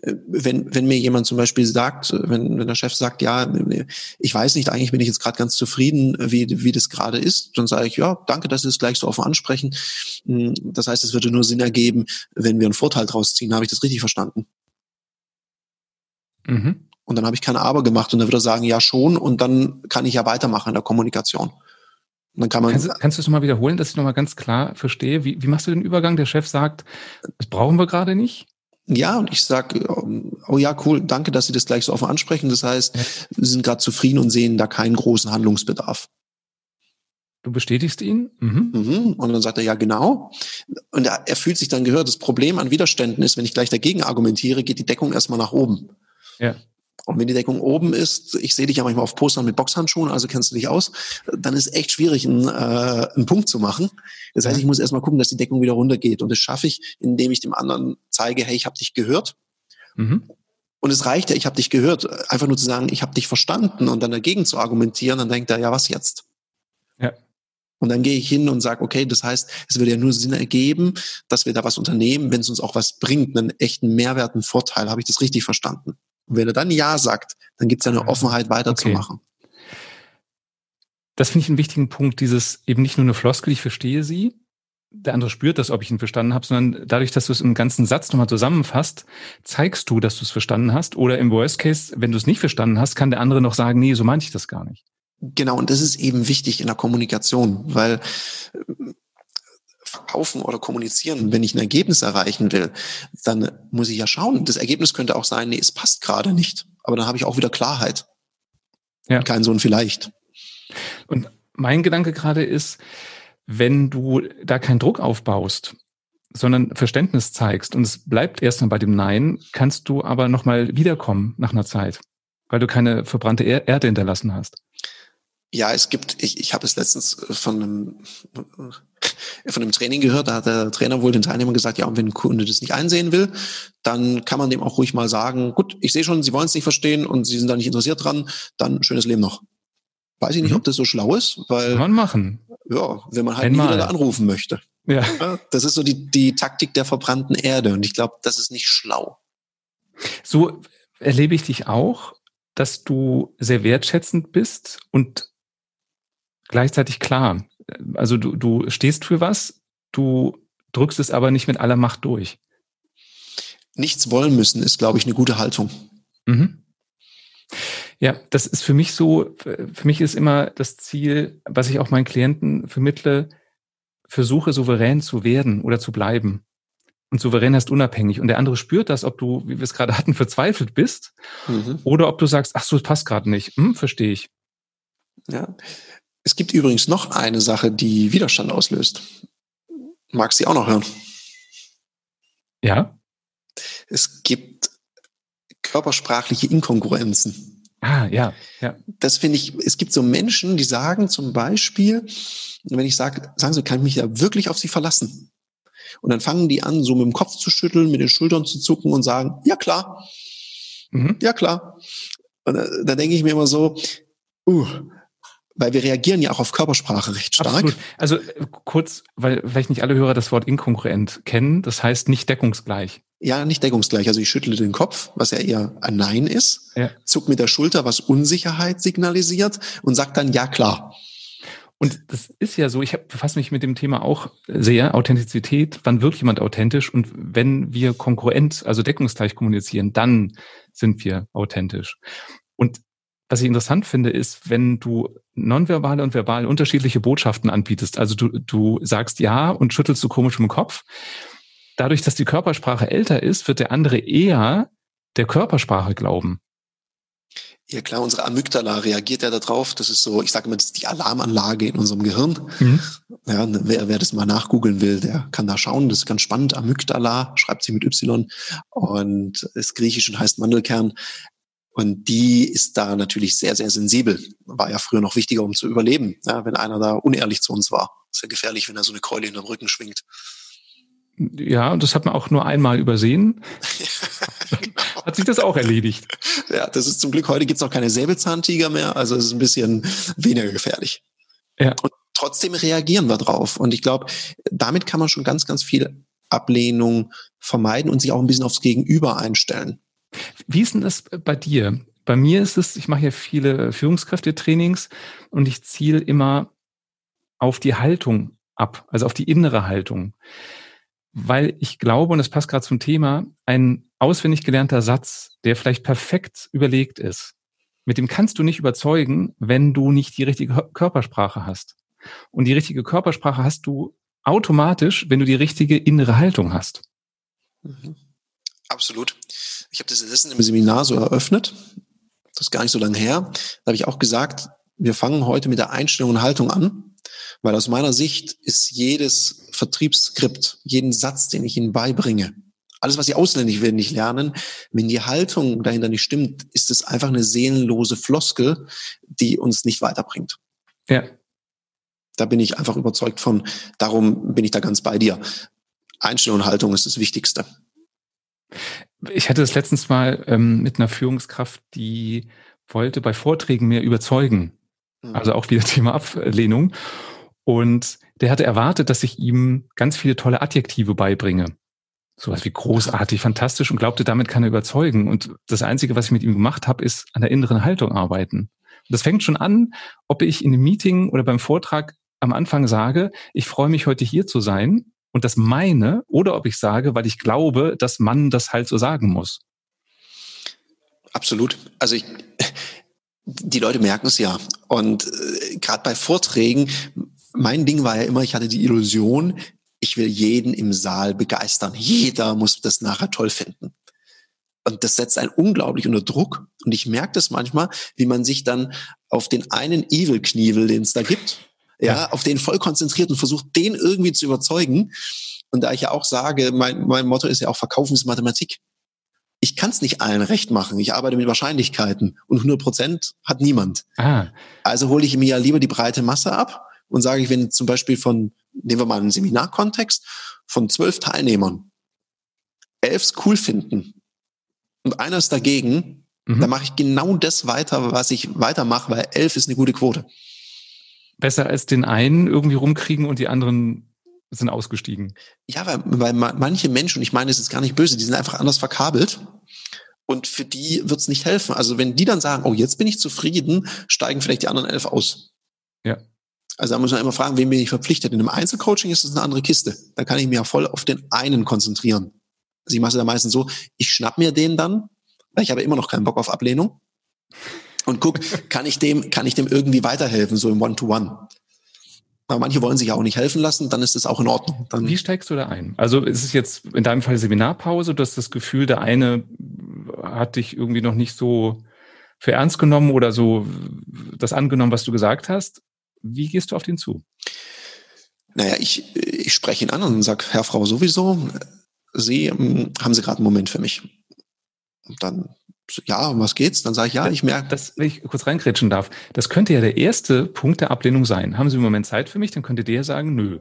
Äh, wenn, wenn mir jemand zum Beispiel sagt, wenn, wenn der Chef sagt, ja, ich weiß nicht, eigentlich bin ich jetzt gerade ganz zufrieden, wie, wie das gerade ist, dann sage ich, ja, danke, dass Sie es gleich so offen ansprechen. Hm, das heißt, es würde nur Sinn ergeben, wenn wir einen Vorteil draus ziehen. Habe ich das richtig verstanden? Mhm. Und dann habe ich kein Aber gemacht und dann würde er sagen, ja schon, und dann kann ich ja weitermachen in der Kommunikation. Dann kann man. Kannst, kannst du es nochmal wiederholen, dass ich nochmal ganz klar verstehe? Wie, wie machst du den Übergang? Der Chef sagt, das brauchen wir gerade nicht? Ja, und ich sag, oh ja, cool, danke, dass Sie das gleich so offen ansprechen. Das heißt, ja. Sie sind gerade zufrieden und sehen da keinen großen Handlungsbedarf. Du bestätigst ihn? Mhm. Mhm. Und dann sagt er, ja, genau. Und er, er fühlt sich dann gehört. Das Problem an Widerständen ist, wenn ich gleich dagegen argumentiere, geht die Deckung erstmal nach oben. Ja. Und wenn die Deckung oben ist, ich sehe dich ja manchmal auf Postern mit Boxhandschuhen, also kennst du dich aus, dann ist echt schwierig, einen, äh, einen Punkt zu machen. Das heißt, ich muss erstmal gucken, dass die Deckung wieder runtergeht. Und das schaffe ich, indem ich dem anderen zeige, hey, ich habe dich gehört. Mhm. Und es reicht ja, ich habe dich gehört, einfach nur zu sagen, ich habe dich verstanden und dann dagegen zu argumentieren, dann denkt er, ja, was jetzt? Ja. Und dann gehe ich hin und sage, okay, das heißt, es würde ja nur Sinn ergeben, dass wir da was unternehmen, wenn es uns auch was bringt, einen echten Mehrwert, einen Vorteil. Habe ich das richtig verstanden? Und wenn er dann Ja sagt, dann gibt es ja eine Offenheit weiterzumachen. Okay. Das finde ich einen wichtigen Punkt, dieses eben nicht nur eine Floskel, ich verstehe sie, der andere spürt das, ob ich ihn verstanden habe, sondern dadurch, dass du es im ganzen Satz nochmal zusammenfasst, zeigst du, dass du es verstanden hast. Oder im Worst Case, wenn du es nicht verstanden hast, kann der andere noch sagen, nee, so meinte ich das gar nicht. Genau, und das ist eben wichtig in der Kommunikation, weil verkaufen oder kommunizieren, wenn ich ein Ergebnis erreichen will, dann muss ich ja schauen. Das Ergebnis könnte auch sein, nee, es passt gerade nicht. Aber dann habe ich auch wieder Klarheit. Ja. Kein Sohn vielleicht. Und mein Gedanke gerade ist, wenn du da keinen Druck aufbaust, sondern Verständnis zeigst und es bleibt erstmal bei dem Nein, kannst du aber nochmal wiederkommen nach einer Zeit, weil du keine verbrannte Erde hinterlassen hast. Ja, es gibt, ich, ich habe es letztens von einem, von einem Training gehört, da hat der Trainer wohl den Teilnehmern gesagt, ja, und wenn ein Kunde das nicht einsehen will, dann kann man dem auch ruhig mal sagen, gut, ich sehe schon, Sie wollen es nicht verstehen und Sie sind da nicht interessiert dran, dann schönes Leben noch. Weiß ich nicht, mhm. ob das so schlau ist, weil. Kann man machen. Ja, wenn man halt Einmal. nie wieder da anrufen möchte. Ja. ja. Das ist so die, die Taktik der verbrannten Erde und ich glaube, das ist nicht schlau. So erlebe ich dich auch, dass du sehr wertschätzend bist und gleichzeitig klar. Also du, du stehst für was, du drückst es aber nicht mit aller Macht durch. Nichts wollen müssen ist, glaube ich, eine gute Haltung. Mhm. Ja, das ist für mich so, für mich ist immer das Ziel, was ich auch meinen Klienten vermittle, versuche souverän zu werden oder zu bleiben. Und souverän heißt unabhängig. Und der andere spürt das, ob du, wie wir es gerade hatten, verzweifelt bist mhm. oder ob du sagst, ach so, es passt gerade nicht. Hm, verstehe ich. Ja, es gibt übrigens noch eine Sache, die Widerstand auslöst. Magst du sie auch noch hören? Ja. Es gibt körpersprachliche Inkongruenzen. Ah, ja, ja. Das finde ich, es gibt so Menschen, die sagen zum Beispiel, wenn ich sage, sagen sie, kann ich mich da wirklich auf sie verlassen? Und dann fangen die an, so mit dem Kopf zu schütteln, mit den Schultern zu zucken und sagen, ja klar, mhm. ja klar. Und da, da denke ich mir immer so, uh, weil wir reagieren ja auch auf Körpersprache recht stark. Absolut. Also äh, kurz, weil vielleicht nicht alle Hörer das Wort inkongruent kennen, das heißt nicht deckungsgleich. Ja, nicht deckungsgleich. Also ich schüttle den Kopf, was ja eher ein Nein ist, ja. zuck mit der Schulter, was Unsicherheit signalisiert und sag dann ja klar. Und das ist ja so, ich befasse mich mit dem Thema auch sehr, Authentizität, wann wird jemand authentisch und wenn wir konkurrent, also deckungsgleich kommunizieren, dann sind wir authentisch. Und was ich interessant finde, ist, wenn du nonverbale und verbal unterschiedliche Botschaften anbietest. Also du, du sagst ja und schüttelst so komisch im Kopf. Dadurch, dass die Körpersprache älter ist, wird der andere eher der Körpersprache glauben. Ja klar, unsere Amygdala reagiert ja darauf. Das ist so, ich sage immer, das ist die Alarmanlage in unserem Gehirn. Mhm. Ja, wer, wer das mal nachgoogeln will, der kann da schauen. Das ist ganz spannend. Amygdala schreibt sie mit Y und ist griechisch und heißt Mandelkern. Und die ist da natürlich sehr, sehr sensibel. War ja früher noch wichtiger, um zu überleben, ja, wenn einer da unehrlich zu uns war. Ist ja gefährlich, wenn er so eine Keule in den Rücken schwingt. Ja, und das hat man auch nur einmal übersehen. genau. Hat sich das auch erledigt. Ja, das ist zum Glück, heute gibt's auch keine Säbelzahntiger mehr, also es ist ein bisschen weniger gefährlich. Ja. Und trotzdem reagieren wir drauf. Und ich glaube, damit kann man schon ganz, ganz viel Ablehnung vermeiden und sich auch ein bisschen aufs Gegenüber einstellen. Wie ist denn das bei dir? Bei mir ist es, ich mache ja viele Führungskräftetrainings und ich ziele immer auf die Haltung ab, also auf die innere Haltung. Weil ich glaube, und das passt gerade zum Thema, ein auswendig gelernter Satz, der vielleicht perfekt überlegt ist, mit dem kannst du nicht überzeugen, wenn du nicht die richtige Körpersprache hast. Und die richtige Körpersprache hast du automatisch, wenn du die richtige innere Haltung hast. Mhm. Absolut. Ich habe das letztens im Seminar so eröffnet. Das ist gar nicht so lange her. Da habe ich auch gesagt, wir fangen heute mit der Einstellung und Haltung an, weil aus meiner Sicht ist jedes Vertriebsskript, jeden Satz, den ich Ihnen beibringe, Alles, was sie auswendig werden, nicht lernen. Wenn die Haltung dahinter nicht stimmt, ist es einfach eine seelenlose Floskel, die uns nicht weiterbringt. Ja. Da bin ich einfach überzeugt von. Darum bin ich da ganz bei dir. Einstellung und Haltung ist das Wichtigste. Ich hatte das letztens mal ähm, mit einer Führungskraft, die wollte bei Vorträgen mehr überzeugen. Mhm. Also auch wieder Thema Ablehnung. Und der hatte erwartet, dass ich ihm ganz viele tolle Adjektive beibringe. Sowas wie großartig, fantastisch und glaubte, damit kann er überzeugen. Und das Einzige, was ich mit ihm gemacht habe, ist an der inneren Haltung arbeiten. Und das fängt schon an, ob ich in einem Meeting oder beim Vortrag am Anfang sage, ich freue mich heute hier zu sein und das meine, oder ob ich sage, weil ich glaube, dass man das halt so sagen muss. Absolut. Also ich, die Leute merken es ja. Und äh, gerade bei Vorträgen, mein Ding war ja immer, ich hatte die Illusion, ich will jeden im Saal begeistern. Jeder muss das nachher toll finden. Und das setzt einen unglaublich unter Druck. Und ich merke das manchmal, wie man sich dann auf den einen Evil-Knievel, den es da gibt, ja, auf den voll konzentriert und versucht, den irgendwie zu überzeugen. Und da ich ja auch sage, mein, mein Motto ist ja auch, Verkaufen ist Mathematik. Ich kann es nicht allen recht machen. Ich arbeite mit Wahrscheinlichkeiten und 100 Prozent hat niemand. Ah. Also hole ich mir ja lieber die breite Masse ab und sage ich, wenn zum Beispiel von, nehmen wir mal einen Seminarkontext, von zwölf Teilnehmern elf es cool finden und einer ist dagegen, mhm. dann mache ich genau das weiter, was ich weitermache, weil elf ist eine gute Quote. Besser als den einen irgendwie rumkriegen und die anderen sind ausgestiegen. Ja, weil, weil manche Menschen, und ich meine, es ist gar nicht böse, die sind einfach anders verkabelt. Und für die wird es nicht helfen. Also wenn die dann sagen, oh, jetzt bin ich zufrieden, steigen vielleicht die anderen elf aus. Ja. Also da muss man immer fragen, wem bin ich verpflichtet. In einem Einzelcoaching ist es eine andere Kiste. Da kann ich mich ja voll auf den einen konzentrieren. Also ich mache es da meistens so, ich schnapp mir den dann, weil ich habe immer noch keinen Bock auf Ablehnung. Und guck, kann ich dem, kann ich dem irgendwie weiterhelfen, so im One-to-One. -One. Aber manche wollen sich ja auch nicht helfen lassen, dann ist das auch in Ordnung. Dann Wie steigst du da ein? Also ist es jetzt in deinem Fall Seminarpause, du hast das Gefühl, der eine hat dich irgendwie noch nicht so für ernst genommen oder so das angenommen, was du gesagt hast. Wie gehst du auf den zu? Naja, ich, ich spreche ihn an und sage, Herr, Frau, sowieso, Sie, ähm, haben Sie gerade einen Moment für mich? Und dann, ja, um was geht's? Dann sage ich, ja, ich merke. Das, wenn ich kurz reinkrätschen darf, das könnte ja der erste Punkt der Ablehnung sein. Haben Sie im Moment Zeit für mich? Dann könnte der sagen, nö.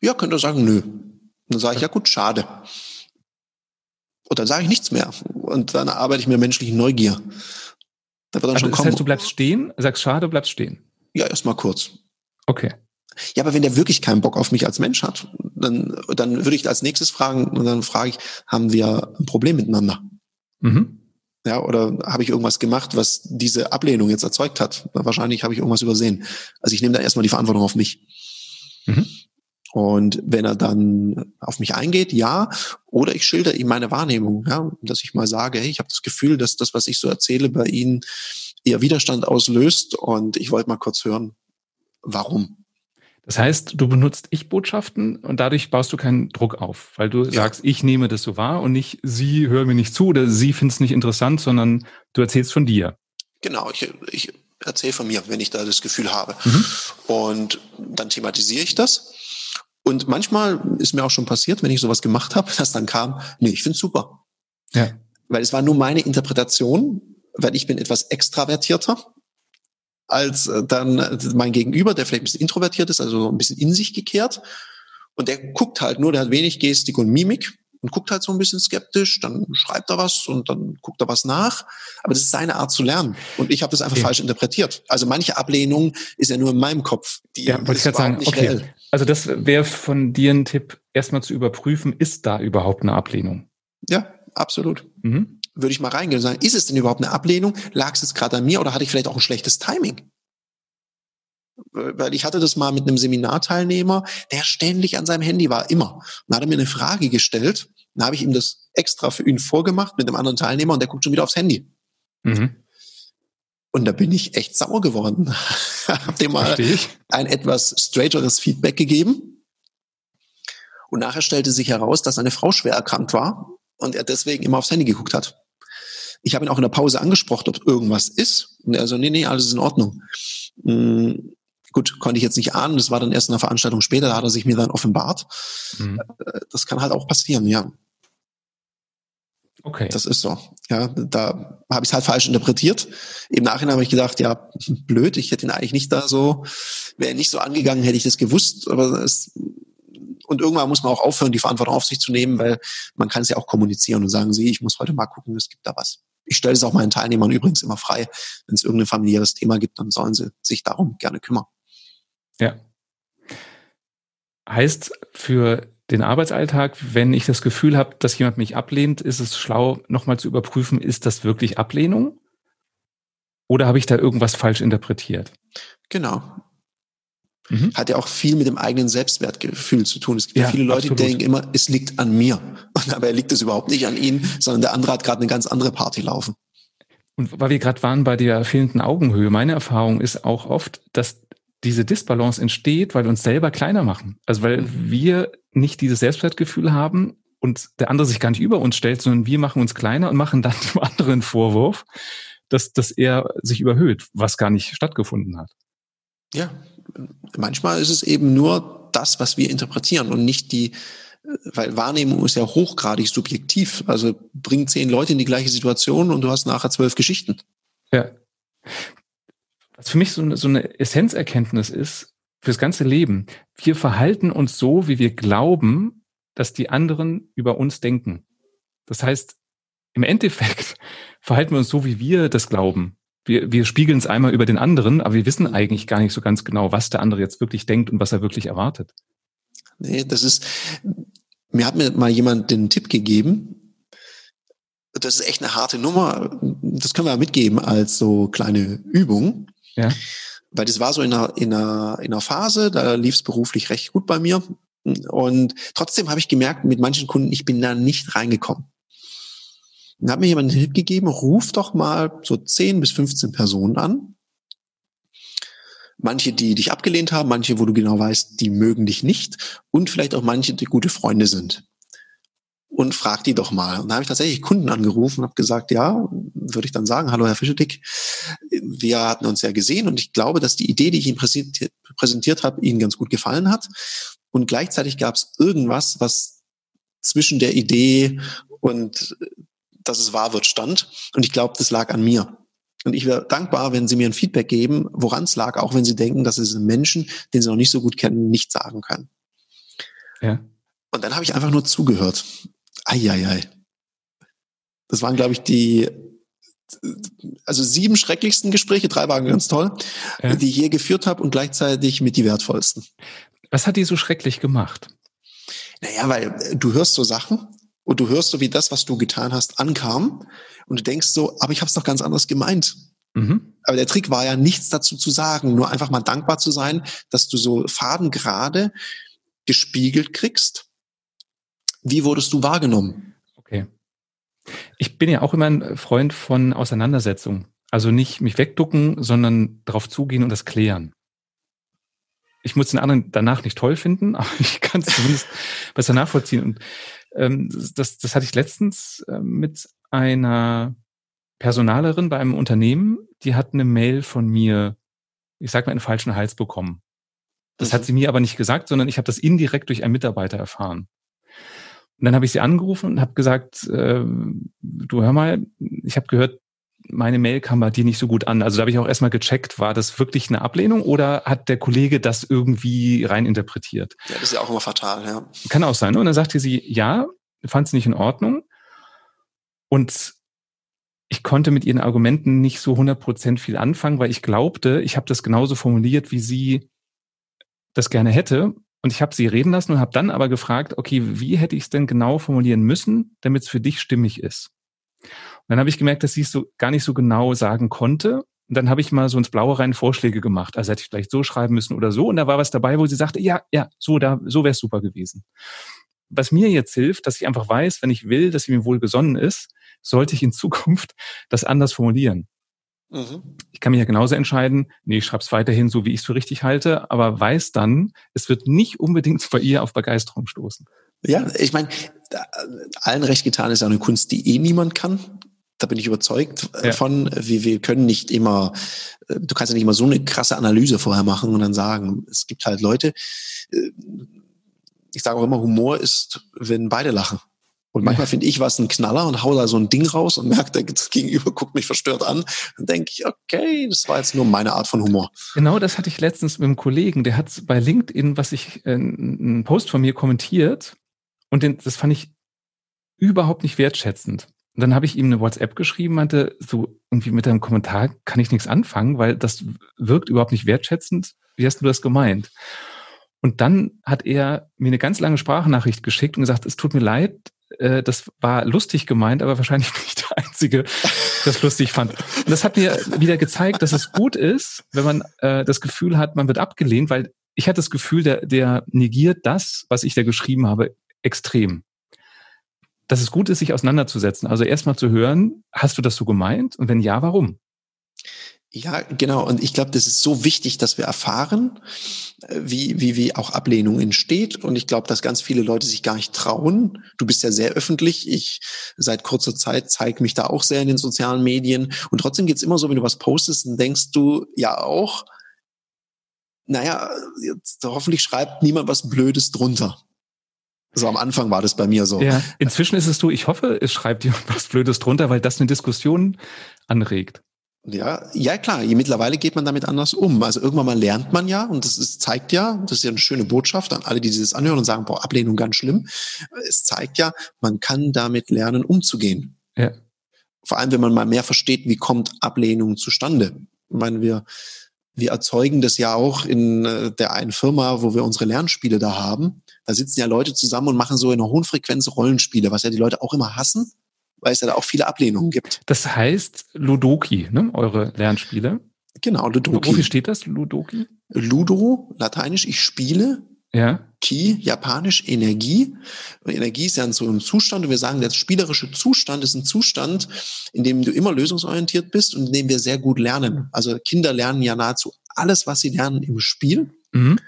Ja, könnte er sagen, nö. Dann sage ich, ja gut, schade. Und dann sage ich nichts mehr. Und dann arbeite ich mir menschliche Neugier. Da wird dann also schon das kommen. heißt, du bleibst stehen, sagst schade, bleibst stehen. Ja, erstmal kurz. Okay. Ja, aber wenn der wirklich keinen Bock auf mich als Mensch hat, dann, dann würde ich als nächstes fragen, und dann frage ich, haben wir ein Problem miteinander? Mhm. Ja, oder habe ich irgendwas gemacht, was diese Ablehnung jetzt erzeugt hat? Wahrscheinlich habe ich irgendwas übersehen. Also ich nehme da erstmal die Verantwortung auf mich. Mhm. Und wenn er dann auf mich eingeht, ja, oder ich schilder ihm meine Wahrnehmung, ja, dass ich mal sage, hey, ich habe das Gefühl, dass das, was ich so erzähle, bei Ihnen eher Widerstand auslöst und ich wollte mal kurz hören, warum. Das heißt, du benutzt Ich-Botschaften und dadurch baust du keinen Druck auf, weil du ja. sagst, ich nehme das so wahr und nicht sie hören mir nicht zu oder sie finden es nicht interessant, sondern du erzählst von dir. Genau, ich, ich erzähle von mir, wenn ich da das Gefühl habe. Mhm. Und dann thematisiere ich das. Und manchmal ist mir auch schon passiert, wenn ich sowas gemacht habe, dass dann kam, nee, ich finde super. Ja. Weil es war nur meine Interpretation weil ich bin etwas extravertierter als äh, dann äh, mein Gegenüber, der vielleicht ein bisschen introvertiert ist, also ein bisschen in sich gekehrt. Und der guckt halt nur, der hat wenig Gestik und Mimik und guckt halt so ein bisschen skeptisch, dann schreibt er was und dann guckt er was nach. Aber das ist seine Art zu lernen. Und ich habe das einfach okay. falsch interpretiert. Also manche Ablehnung ist ja nur in meinem Kopf. Die ja, wollte ich gerade sagen, okay. Reell. Also das wäre von dir ein Tipp, erstmal zu überprüfen, ist da überhaupt eine Ablehnung? Ja, absolut. Mhm würde ich mal reingehen und sagen, ist es denn überhaupt eine Ablehnung? Lag es jetzt gerade an mir oder hatte ich vielleicht auch ein schlechtes Timing? Weil ich hatte das mal mit einem Seminarteilnehmer, der ständig an seinem Handy war, immer. Und dann hat er mir eine Frage gestellt, dann habe ich ihm das extra für ihn vorgemacht mit einem anderen Teilnehmer und der guckt schon wieder aufs Handy. Mhm. Und da bin ich echt sauer geworden. habe dem mal ein etwas straighterres Feedback gegeben. Und nachher stellte sich heraus, dass seine Frau schwer erkrankt war und er deswegen immer aufs Handy geguckt hat. Ich habe ihn auch in der Pause angesprochen, ob irgendwas ist. Und er so, nee, nee, alles ist in Ordnung. Mhm. Gut, konnte ich jetzt nicht ahnen. Das war dann erst in der Veranstaltung später, da hat er sich mir dann offenbart. Mhm. Das kann halt auch passieren, ja. Okay. Das ist so. Ja, da habe ich es halt falsch interpretiert. Im Nachhinein habe ich gedacht, ja, blöd, ich hätte ihn eigentlich nicht da so, wäre nicht so angegangen, hätte ich das gewusst. Aber es, und irgendwann muss man auch aufhören, die Verantwortung auf sich zu nehmen, weil man kann es ja auch kommunizieren und sagen, sie, ich muss heute mal gucken, es gibt da was. Ich stelle es auch meinen Teilnehmern übrigens immer frei. Wenn es irgendein familiäres Thema gibt, dann sollen sie sich darum gerne kümmern. Ja. Heißt für den Arbeitsalltag, wenn ich das Gefühl habe, dass jemand mich ablehnt, ist es schlau, nochmal zu überprüfen, ist das wirklich Ablehnung? Oder habe ich da irgendwas falsch interpretiert? Genau. Mhm. Hat ja auch viel mit dem eigenen Selbstwertgefühl zu tun. Es gibt ja, viele Leute, absolut. die denken immer, es liegt an mir. Und dabei liegt es überhaupt nicht an ihnen, sondern der andere hat gerade eine ganz andere Party laufen. Und weil wir gerade waren bei der fehlenden Augenhöhe, meine Erfahrung ist auch oft, dass diese Disbalance entsteht, weil wir uns selber kleiner machen. Also weil mhm. wir nicht dieses Selbstwertgefühl haben und der andere sich gar nicht über uns stellt, sondern wir machen uns kleiner und machen dann dem anderen Vorwurf, dass, dass er sich überhöht, was gar nicht stattgefunden hat. Ja, manchmal ist es eben nur das, was wir interpretieren und nicht die, weil Wahrnehmung ist ja hochgradig subjektiv. Also bringt zehn Leute in die gleiche Situation und du hast nachher zwölf Geschichten. Ja. Was für mich so eine, so eine Essenzerkenntnis ist, fürs ganze Leben. Wir verhalten uns so, wie wir glauben, dass die anderen über uns denken. Das heißt, im Endeffekt verhalten wir uns so, wie wir das glauben. Wir, wir spiegeln es einmal über den anderen, aber wir wissen eigentlich gar nicht so ganz genau, was der andere jetzt wirklich denkt und was er wirklich erwartet. Nee, das ist, mir hat mir mal jemand den Tipp gegeben, das ist echt eine harte Nummer. Das können wir mitgeben als so kleine Übung. Ja. Weil das war so in einer, in einer, in einer Phase, da lief es beruflich recht gut bei mir. Und trotzdem habe ich gemerkt, mit manchen Kunden, ich bin da nicht reingekommen. Dann hat mir jemand einen Tipp gegeben, ruf doch mal so 10 bis 15 Personen an. Manche, die dich abgelehnt haben, manche, wo du genau weißt, die mögen dich nicht und vielleicht auch manche, die gute Freunde sind und frag die doch mal. Und da habe ich tatsächlich Kunden angerufen und habe gesagt, ja, würde ich dann sagen, hallo Herr Fischedick, wir hatten uns ja gesehen und ich glaube, dass die Idee, die ich Ihnen präsentiert, präsentiert habe, Ihnen ganz gut gefallen hat. Und gleichzeitig gab es irgendwas, was zwischen der Idee und dass es wahr wird stand. Und ich glaube, das lag an mir. Und ich wäre dankbar, wenn Sie mir ein Feedback geben, woran es lag, auch wenn Sie denken, dass es Menschen, den Sie noch nicht so gut kennen, nicht sagen können. Ja. Und dann habe ich einfach nur zugehört. Eieiei. Das waren, glaube ich, die also sieben schrecklichsten Gespräche, drei waren ganz toll, ja. die ich je geführt habe und gleichzeitig mit die wertvollsten. Was hat die so schrecklich gemacht? Naja, weil du hörst so Sachen und du hörst so, wie das, was du getan hast, ankam und du denkst so, aber ich habe es doch ganz anders gemeint. Mhm. Aber der Trick war ja nichts dazu zu sagen, nur einfach mal dankbar zu sein, dass du so Faden gerade gespiegelt kriegst wie wurdest du wahrgenommen? Okay. Ich bin ja auch immer ein Freund von Auseinandersetzung. Also nicht mich wegducken, sondern darauf zugehen und das klären. Ich muss den anderen danach nicht toll finden, aber ich kann es zumindest besser nachvollziehen. Und ähm, das, das hatte ich letztens äh, mit einer Personalerin bei einem Unternehmen, die hat eine Mail von mir, ich sag mal, einen falschen Hals bekommen. Das mhm. hat sie mir aber nicht gesagt, sondern ich habe das indirekt durch einen Mitarbeiter erfahren. Und dann habe ich sie angerufen und habe gesagt, äh, du hör mal, ich habe gehört, meine Mail kam bei dir nicht so gut an. Also da habe ich auch erstmal gecheckt, war das wirklich eine Ablehnung oder hat der Kollege das irgendwie reininterpretiert? Ja, das ist ja auch immer fatal, ja. Kann auch sein. Ne? Und dann sagte sie, ja, fand es nicht in Ordnung. Und ich konnte mit ihren Argumenten nicht so 100% viel anfangen, weil ich glaubte, ich habe das genauso formuliert, wie sie das gerne hätte. Und ich habe sie reden lassen und habe dann aber gefragt, okay, wie hätte ich es denn genau formulieren müssen, damit es für dich stimmig ist? Und dann habe ich gemerkt, dass sie es so gar nicht so genau sagen konnte. Und dann habe ich mal so ins Blaue rein Vorschläge gemacht. Also hätte ich vielleicht so schreiben müssen oder so. Und da war was dabei, wo sie sagte, ja, ja, so, da, so wäre es super gewesen. Was mir jetzt hilft, dass ich einfach weiß, wenn ich will, dass sie mir wohl gesonnen ist, sollte ich in Zukunft das anders formulieren. Mhm. Ich kann mich ja genauso entscheiden, nee, ich schreibe es weiterhin so, wie ich es für richtig halte, aber weiß dann, es wird nicht unbedingt bei ihr auf Begeisterung stoßen. Ja, ich meine, allen recht getan ist ja eine Kunst, die eh niemand kann. Da bin ich überzeugt äh, ja. von. Wir, wir können nicht immer, äh, du kannst ja nicht immer so eine krasse Analyse vorher machen und dann sagen, es gibt halt Leute, äh, ich sage auch immer, Humor ist, wenn beide lachen. Und manchmal finde ich was ein Knaller und hau da so ein Ding raus und merke, der Gegenüber guckt mich verstört an. Dann denke ich, okay, das war jetzt nur meine Art von Humor. Genau das hatte ich letztens mit einem Kollegen, der hat bei LinkedIn, was ich, äh, einen Post von mir kommentiert und den, das fand ich überhaupt nicht wertschätzend. Und dann habe ich ihm eine WhatsApp geschrieben, meinte, so irgendwie mit deinem Kommentar kann ich nichts anfangen, weil das wirkt überhaupt nicht wertschätzend. Wie hast du das gemeint? Und dann hat er mir eine ganz lange Sprachnachricht geschickt und gesagt, es tut mir leid, äh, das war lustig gemeint, aber wahrscheinlich nicht der Einzige, das lustig fand. Und das hat mir wieder gezeigt, dass es gut ist, wenn man äh, das Gefühl hat, man wird abgelehnt, weil ich hatte das Gefühl, der, der negiert das, was ich da geschrieben habe, extrem. Dass es gut ist, sich auseinanderzusetzen. Also erstmal zu hören, hast du das so gemeint? Und wenn ja, warum? Ja, genau. Und ich glaube, das ist so wichtig, dass wir erfahren, äh, wie, wie, wie auch Ablehnung entsteht. Und ich glaube, dass ganz viele Leute sich gar nicht trauen. Du bist ja sehr öffentlich. Ich seit kurzer Zeit zeige mich da auch sehr in den sozialen Medien. Und trotzdem geht's immer so, wenn du was postest, dann denkst du ja auch, naja, jetzt, hoffentlich schreibt niemand was Blödes drunter. So am Anfang war das bei mir so. Ja, inzwischen ist es so, ich hoffe, es schreibt jemand was Blödes drunter, weil das eine Diskussion anregt. Ja, ja klar, mittlerweile geht man damit anders um. Also irgendwann mal lernt man ja, und das ist, zeigt ja, das ist ja eine schöne Botschaft an alle, die dieses anhören und sagen, boah, Ablehnung ganz schlimm. Es zeigt ja, man kann damit lernen, umzugehen. Ja. Vor allem, wenn man mal mehr versteht, wie kommt Ablehnung zustande. Ich meine, wir, wir erzeugen das ja auch in äh, der einen Firma, wo wir unsere Lernspiele da haben. Da sitzen ja Leute zusammen und machen so in einer hohen Frequenz Rollenspiele, was ja die Leute auch immer hassen weil es ja da auch viele Ablehnungen gibt. Das heißt Ludoki, ne? eure Lernspiele? Genau, Ludoki. Wofür steht das, Ludoki? Ludo, lateinisch, ich spiele. Ja. Ki, japanisch, Energie. Und Energie ist ja so ein Zustand und wir sagen, der spielerische Zustand ist ein Zustand, in dem du immer lösungsorientiert bist und in dem wir sehr gut lernen. Also Kinder lernen ja nahezu alles, was sie lernen im Spiel. Mhm.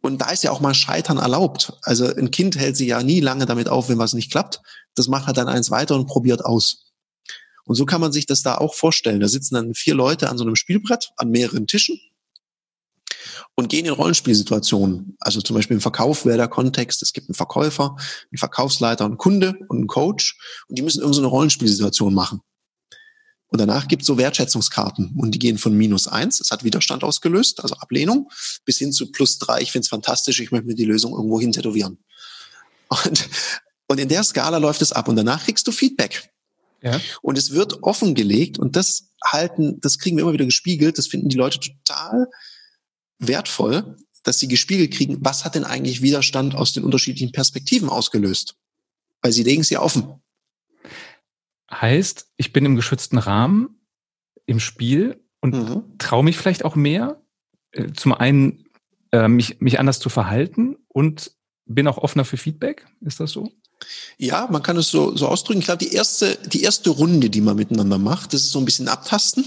Und da ist ja auch mal Scheitern erlaubt. Also ein Kind hält sich ja nie lange damit auf, wenn was nicht klappt. Das macht halt dann eins weiter und probiert aus. Und so kann man sich das da auch vorstellen. Da sitzen dann vier Leute an so einem Spielbrett an mehreren Tischen und gehen in Rollenspielsituationen. Also zum Beispiel im Verkauf wäre der Kontext, es gibt einen Verkäufer, einen Verkaufsleiter, einen Kunde und einen Coach und die müssen irgendeine Rollenspielsituation machen. Und danach gibt es so Wertschätzungskarten und die gehen von minus eins, es hat Widerstand ausgelöst, also Ablehnung, bis hin zu plus drei, ich finde es fantastisch, ich möchte mir die Lösung irgendwo hin tätowieren. Und, und in der Skala läuft es ab und danach kriegst du Feedback. Ja. Und es wird offengelegt und das halten, das kriegen wir immer wieder gespiegelt, das finden die Leute total wertvoll, dass sie gespiegelt kriegen, was hat denn eigentlich Widerstand aus den unterschiedlichen Perspektiven ausgelöst? Weil sie legen es ja offen. Heißt, ich bin im geschützten Rahmen im Spiel und mhm. traue mich vielleicht auch mehr, äh, zum einen äh, mich, mich anders zu verhalten und bin auch offener für Feedback. Ist das so? Ja, man kann es so, so ausdrücken. Ich glaube, die erste, die erste Runde, die man miteinander macht, das ist so ein bisschen abtasten.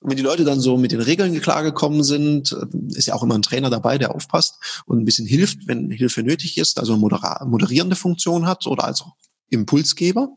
Und wenn die Leute dann so mit den Regeln klargekommen sind, äh, ist ja auch immer ein Trainer dabei, der aufpasst und ein bisschen hilft, wenn Hilfe nötig ist, also eine moderierende Funktion hat oder als Impulsgeber.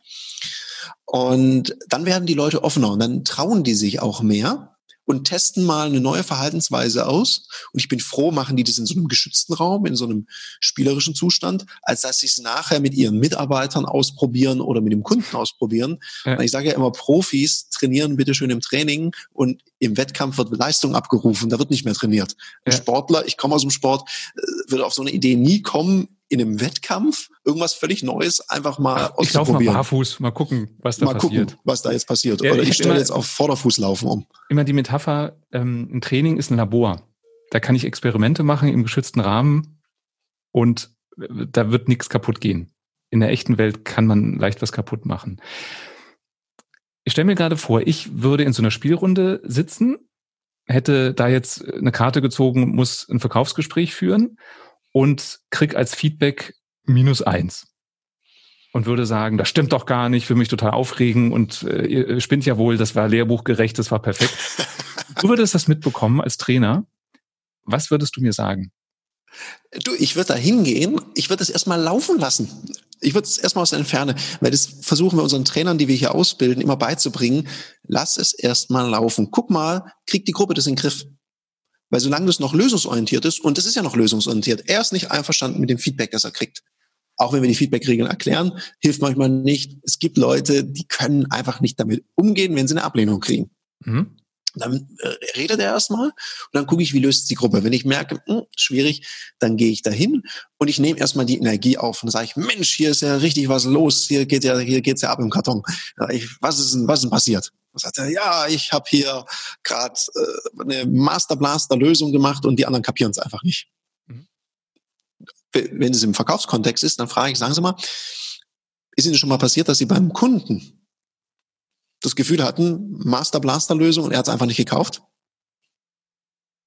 Und dann werden die Leute offener und dann trauen die sich auch mehr und testen mal eine neue Verhaltensweise aus. Und ich bin froh, machen die das in so einem geschützten Raum, in so einem spielerischen Zustand, als dass sie es nachher mit ihren Mitarbeitern ausprobieren oder mit dem Kunden ausprobieren. Ja. Ich sage ja immer, Profis trainieren bitte schön im Training und im Wettkampf wird Leistung abgerufen, da wird nicht mehr trainiert. Ein ja. Sportler, ich komme aus dem Sport, äh, würde auf so eine Idee nie kommen, in einem Wettkampf irgendwas völlig Neues einfach mal Ach, Ich laufe mal barfuß, mal gucken, was da mal passiert. Gucken, was da jetzt passiert. Ja, Oder ich, ich stelle jetzt auf Vorderfußlaufen um. Immer die Metapher, ähm, ein Training ist ein Labor. Da kann ich Experimente machen im geschützten Rahmen und äh, da wird nichts kaputt gehen. In der echten Welt kann man leicht was kaputt machen. Ich stelle mir gerade vor, ich würde in so einer Spielrunde sitzen, hätte da jetzt eine Karte gezogen, muss ein Verkaufsgespräch führen und krieg als Feedback minus eins. Und würde sagen, das stimmt doch gar nicht, für mich total aufregen und äh, ihr spinnt ja wohl, das war lehrbuchgerecht, das war perfekt. du würdest das mitbekommen als Trainer. Was würdest du mir sagen? Du, ich würde da hingehen, ich würde es erstmal laufen lassen. Ich würde es erstmal aus der Entferne, weil das versuchen wir unseren Trainern, die wir hier ausbilden, immer beizubringen. Lass es erstmal laufen. Guck mal, kriegt die Gruppe das in den Griff. Weil solange das noch lösungsorientiert ist, und das ist ja noch lösungsorientiert, er ist nicht einverstanden mit dem Feedback, das er kriegt. auch wenn wir die Feedback-Regeln erklären, hilft manchmal nicht. Es gibt Leute, die können einfach nicht damit umgehen, wenn sie eine Ablehnung kriegen. Mhm. Dann äh, redet er erstmal und dann gucke ich, wie löst die Gruppe. Wenn ich merke, mh, hm, schwierig, dann gehe ich dahin und ich nehme erstmal die Energie auf und sage ich, Mensch, hier ist ja richtig was los, hier geht ja, hier geht's ja ab im Karton. Ich, was ist denn, was ist denn passiert? Und sagt er, ja, ich habe hier gerade äh, eine Master Blaster Lösung gemacht und die anderen kapieren es einfach nicht. Mhm. Wenn es im Verkaufskontext ist, dann frage ich, sagen Sie mal, ist Ihnen schon mal passiert, dass Sie beim Kunden das Gefühl hatten, Master Blaster Lösung und er hat es einfach nicht gekauft?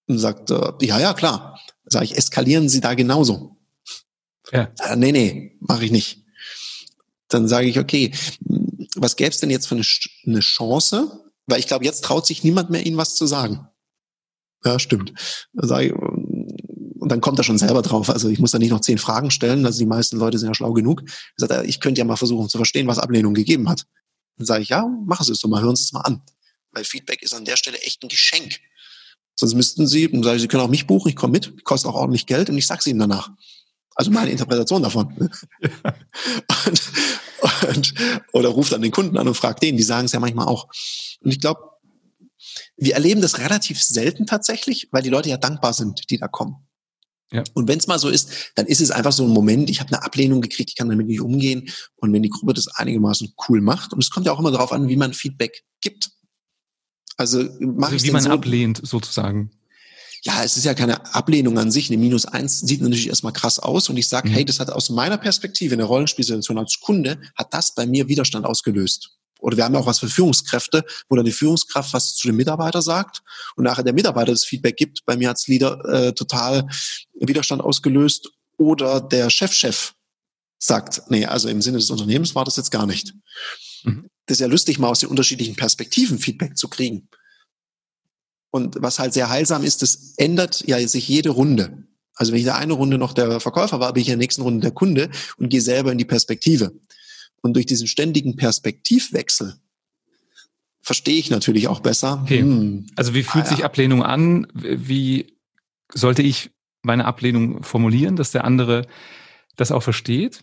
Und sagt, äh, ja, ja, klar. Sag ich, eskalieren Sie da genauso? Ja. Äh, nee, nee, mache ich nicht. Dann sage ich, okay, was gäbe es denn jetzt für eine, eine Chance? Weil ich glaube, jetzt traut sich niemand mehr, Ihnen was zu sagen. Ja, stimmt. Dann sage ich, und dann kommt er schon selber drauf. Also ich muss da nicht noch zehn Fragen stellen. Also die meisten Leute sind ja schlau genug. Er sagt, ich könnte ja mal versuchen zu verstehen, was Ablehnung gegeben hat. Dann sage ich, ja, machen Sie es doch mal, hören Sie es mal an. Weil Feedback ist an der Stelle echt ein Geschenk. Sonst müssten Sie, dann sage ich, Sie können auch mich buchen, ich komme mit, kostet auch ordentlich Geld und ich sag's Ihnen danach. Also meine Interpretation davon. und, und, oder ruft dann den Kunden an und fragt den, die sagen es ja manchmal auch. Und ich glaube, wir erleben das relativ selten tatsächlich, weil die Leute ja dankbar sind, die da kommen. Ja. Und wenn es mal so ist, dann ist es einfach so ein Moment, ich habe eine Ablehnung gekriegt, ich kann damit nicht umgehen. Und wenn die Gruppe das einigermaßen cool macht, und es kommt ja auch immer darauf an, wie man Feedback gibt. Also, mach also wie man so, ablehnt, sozusagen. Ja, es ist ja keine Ablehnung an sich. Eine Minus eins sieht natürlich erstmal krass aus. Und ich sage, mhm. hey, das hat aus meiner Perspektive in der Rollenspielsituation als Kunde, hat das bei mir Widerstand ausgelöst oder wir haben ja auch was für Führungskräfte, wo dann die Führungskraft was zu dem Mitarbeiter sagt und nachher der Mitarbeiter das Feedback gibt. Bei mir hat's Leader äh, total Widerstand ausgelöst oder der Chefchef -Chef sagt, nee, also im Sinne des Unternehmens war das jetzt gar nicht. Mhm. Das ist ja lustig, mal aus den unterschiedlichen Perspektiven Feedback zu kriegen. Und was halt sehr heilsam ist, das ändert ja sich jede Runde. Also wenn ich da eine Runde noch der Verkäufer war, bin ich in der nächsten Runde der Kunde und gehe selber in die Perspektive. Und durch diesen ständigen Perspektivwechsel verstehe ich natürlich auch besser. Okay. Hm, also wie fühlt ah, sich Ablehnung an? Wie sollte ich meine Ablehnung formulieren, dass der andere das auch versteht?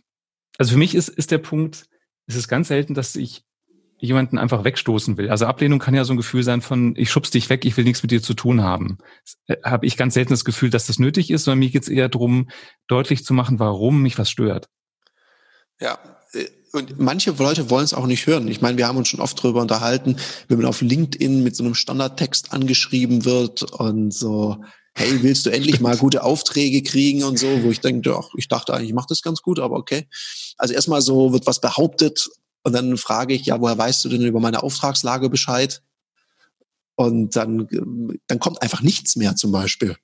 Also für mich ist, ist der Punkt, es ist ganz selten, dass ich jemanden einfach wegstoßen will. Also Ablehnung kann ja so ein Gefühl sein von, ich schubs dich weg, ich will nichts mit dir zu tun haben. Äh, Habe ich ganz selten das Gefühl, dass das nötig ist, sondern mir geht es eher darum, deutlich zu machen, warum mich was stört. Ja, und manche Leute wollen es auch nicht hören. Ich meine, wir haben uns schon oft darüber unterhalten, wenn man auf LinkedIn mit so einem Standardtext angeschrieben wird und so, hey, willst du endlich mal gute Aufträge kriegen und so, wo ich denke, ja, ich dachte eigentlich, ich mache das ganz gut, aber okay. Also erstmal so wird was behauptet und dann frage ich, ja, woher weißt du denn über meine Auftragslage Bescheid? Und dann, dann kommt einfach nichts mehr zum Beispiel.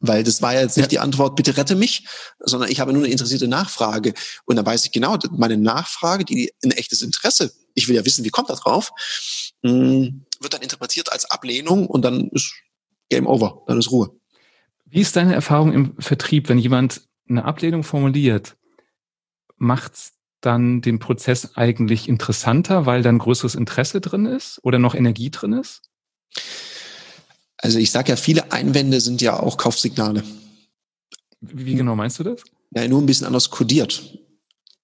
Weil das war ja jetzt nicht ja. die Antwort, bitte rette mich, sondern ich habe nur eine interessierte Nachfrage. Und da weiß ich genau, meine Nachfrage, die ein echtes Interesse, ich will ja wissen, wie kommt da drauf, mm, wird dann interpretiert als Ablehnung und dann ist Game Over, dann ist Ruhe. Wie ist deine Erfahrung im Vertrieb, wenn jemand eine Ablehnung formuliert, macht's dann den Prozess eigentlich interessanter, weil dann größeres Interesse drin ist oder noch Energie drin ist? Also ich sage ja, viele Einwände sind ja auch Kaufsignale. Wie genau meinst du das? Ja, nur ein bisschen anders kodiert.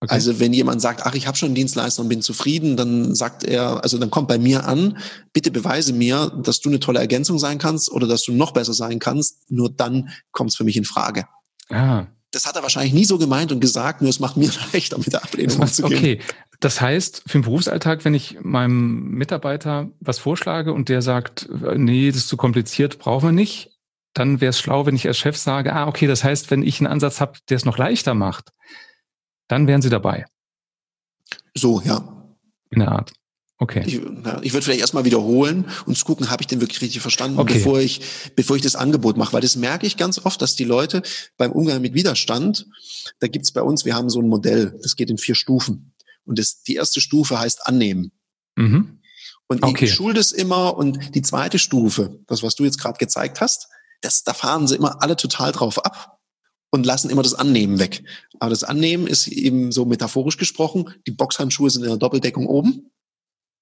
Okay. Also wenn jemand sagt, ach, ich habe schon einen Dienstleister und bin zufrieden, dann sagt er, also dann kommt bei mir an, bitte beweise mir, dass du eine tolle Ergänzung sein kannst oder dass du noch besser sein kannst. Nur dann kommt es für mich in Frage. Ah. Das hat er wahrscheinlich nie so gemeint und gesagt, nur es macht mir leichter, mit der Ablehnung umzugehen. Okay, das heißt, für den Berufsalltag, wenn ich meinem Mitarbeiter was vorschlage und der sagt, nee, das ist zu kompliziert, brauchen wir nicht, dann wäre es schlau, wenn ich als Chef sage, ah, okay, das heißt, wenn ich einen Ansatz habe, der es noch leichter macht, dann wären Sie dabei. So, ja. In der Art. Okay. Ich, ich würde vielleicht erstmal wiederholen und gucken, habe ich den wirklich richtig verstanden, okay. bevor ich, bevor ich das Angebot mache. Weil das merke ich ganz oft, dass die Leute beim Umgang mit Widerstand, da gibt's bei uns, wir haben so ein Modell, das geht in vier Stufen. Und das, die erste Stufe heißt annehmen. Mhm. Und okay. ich schule das immer und die zweite Stufe, das, was du jetzt gerade gezeigt hast, das, da fahren sie immer alle total drauf ab und lassen immer das Annehmen weg. Aber das Annehmen ist eben so metaphorisch gesprochen, die Boxhandschuhe sind in der Doppeldeckung oben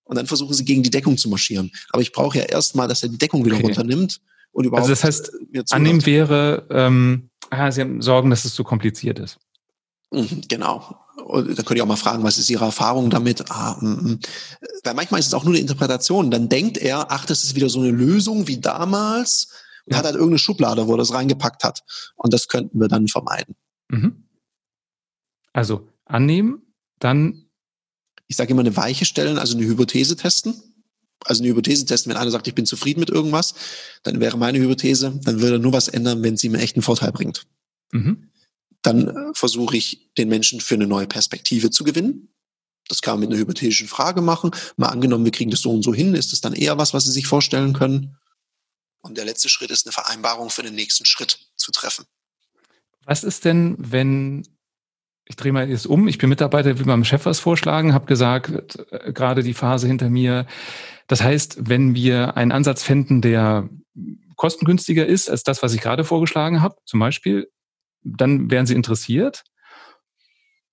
und dann versuchen sie gegen die Deckung zu marschieren. Aber ich brauche ja erstmal, dass er die Deckung wieder okay. runternimmt und überhaupt. Also das heißt, annehmen wäre, ähm, ah, sie haben Sorgen, dass es zu kompliziert ist. Mhm, genau. Und da könnt ihr auch mal fragen, was ist Ihre Erfahrung damit? Ah, mm, mm. Weil manchmal ist es auch nur eine Interpretation. Dann denkt er, ach, das ist wieder so eine Lösung wie damals und ja. hat halt irgendeine Schublade, wo er das reingepackt hat. Und das könnten wir dann vermeiden. Mhm. Also annehmen, dann. Ich sage immer eine Weiche stellen, also eine Hypothese testen. Also eine Hypothese testen, wenn einer sagt, ich bin zufrieden mit irgendwas, dann wäre meine Hypothese, dann würde er nur was ändern, wenn ihm einen echten Vorteil bringt. Mhm dann äh, versuche ich, den Menschen für eine neue Perspektive zu gewinnen. Das kann man mit einer hypothetischen Frage machen. Mal angenommen, wir kriegen das so und so hin, ist das dann eher was, was Sie sich vorstellen können? Und der letzte Schritt ist, eine Vereinbarung für den nächsten Schritt zu treffen. Was ist denn, wenn ich drehe mal jetzt um, ich bin Mitarbeiter, will meinem Chef was vorschlagen, habe gesagt, äh, gerade die Phase hinter mir. Das heißt, wenn wir einen Ansatz finden, der kostengünstiger ist als das, was ich gerade vorgeschlagen habe, zum Beispiel, dann wären sie interessiert.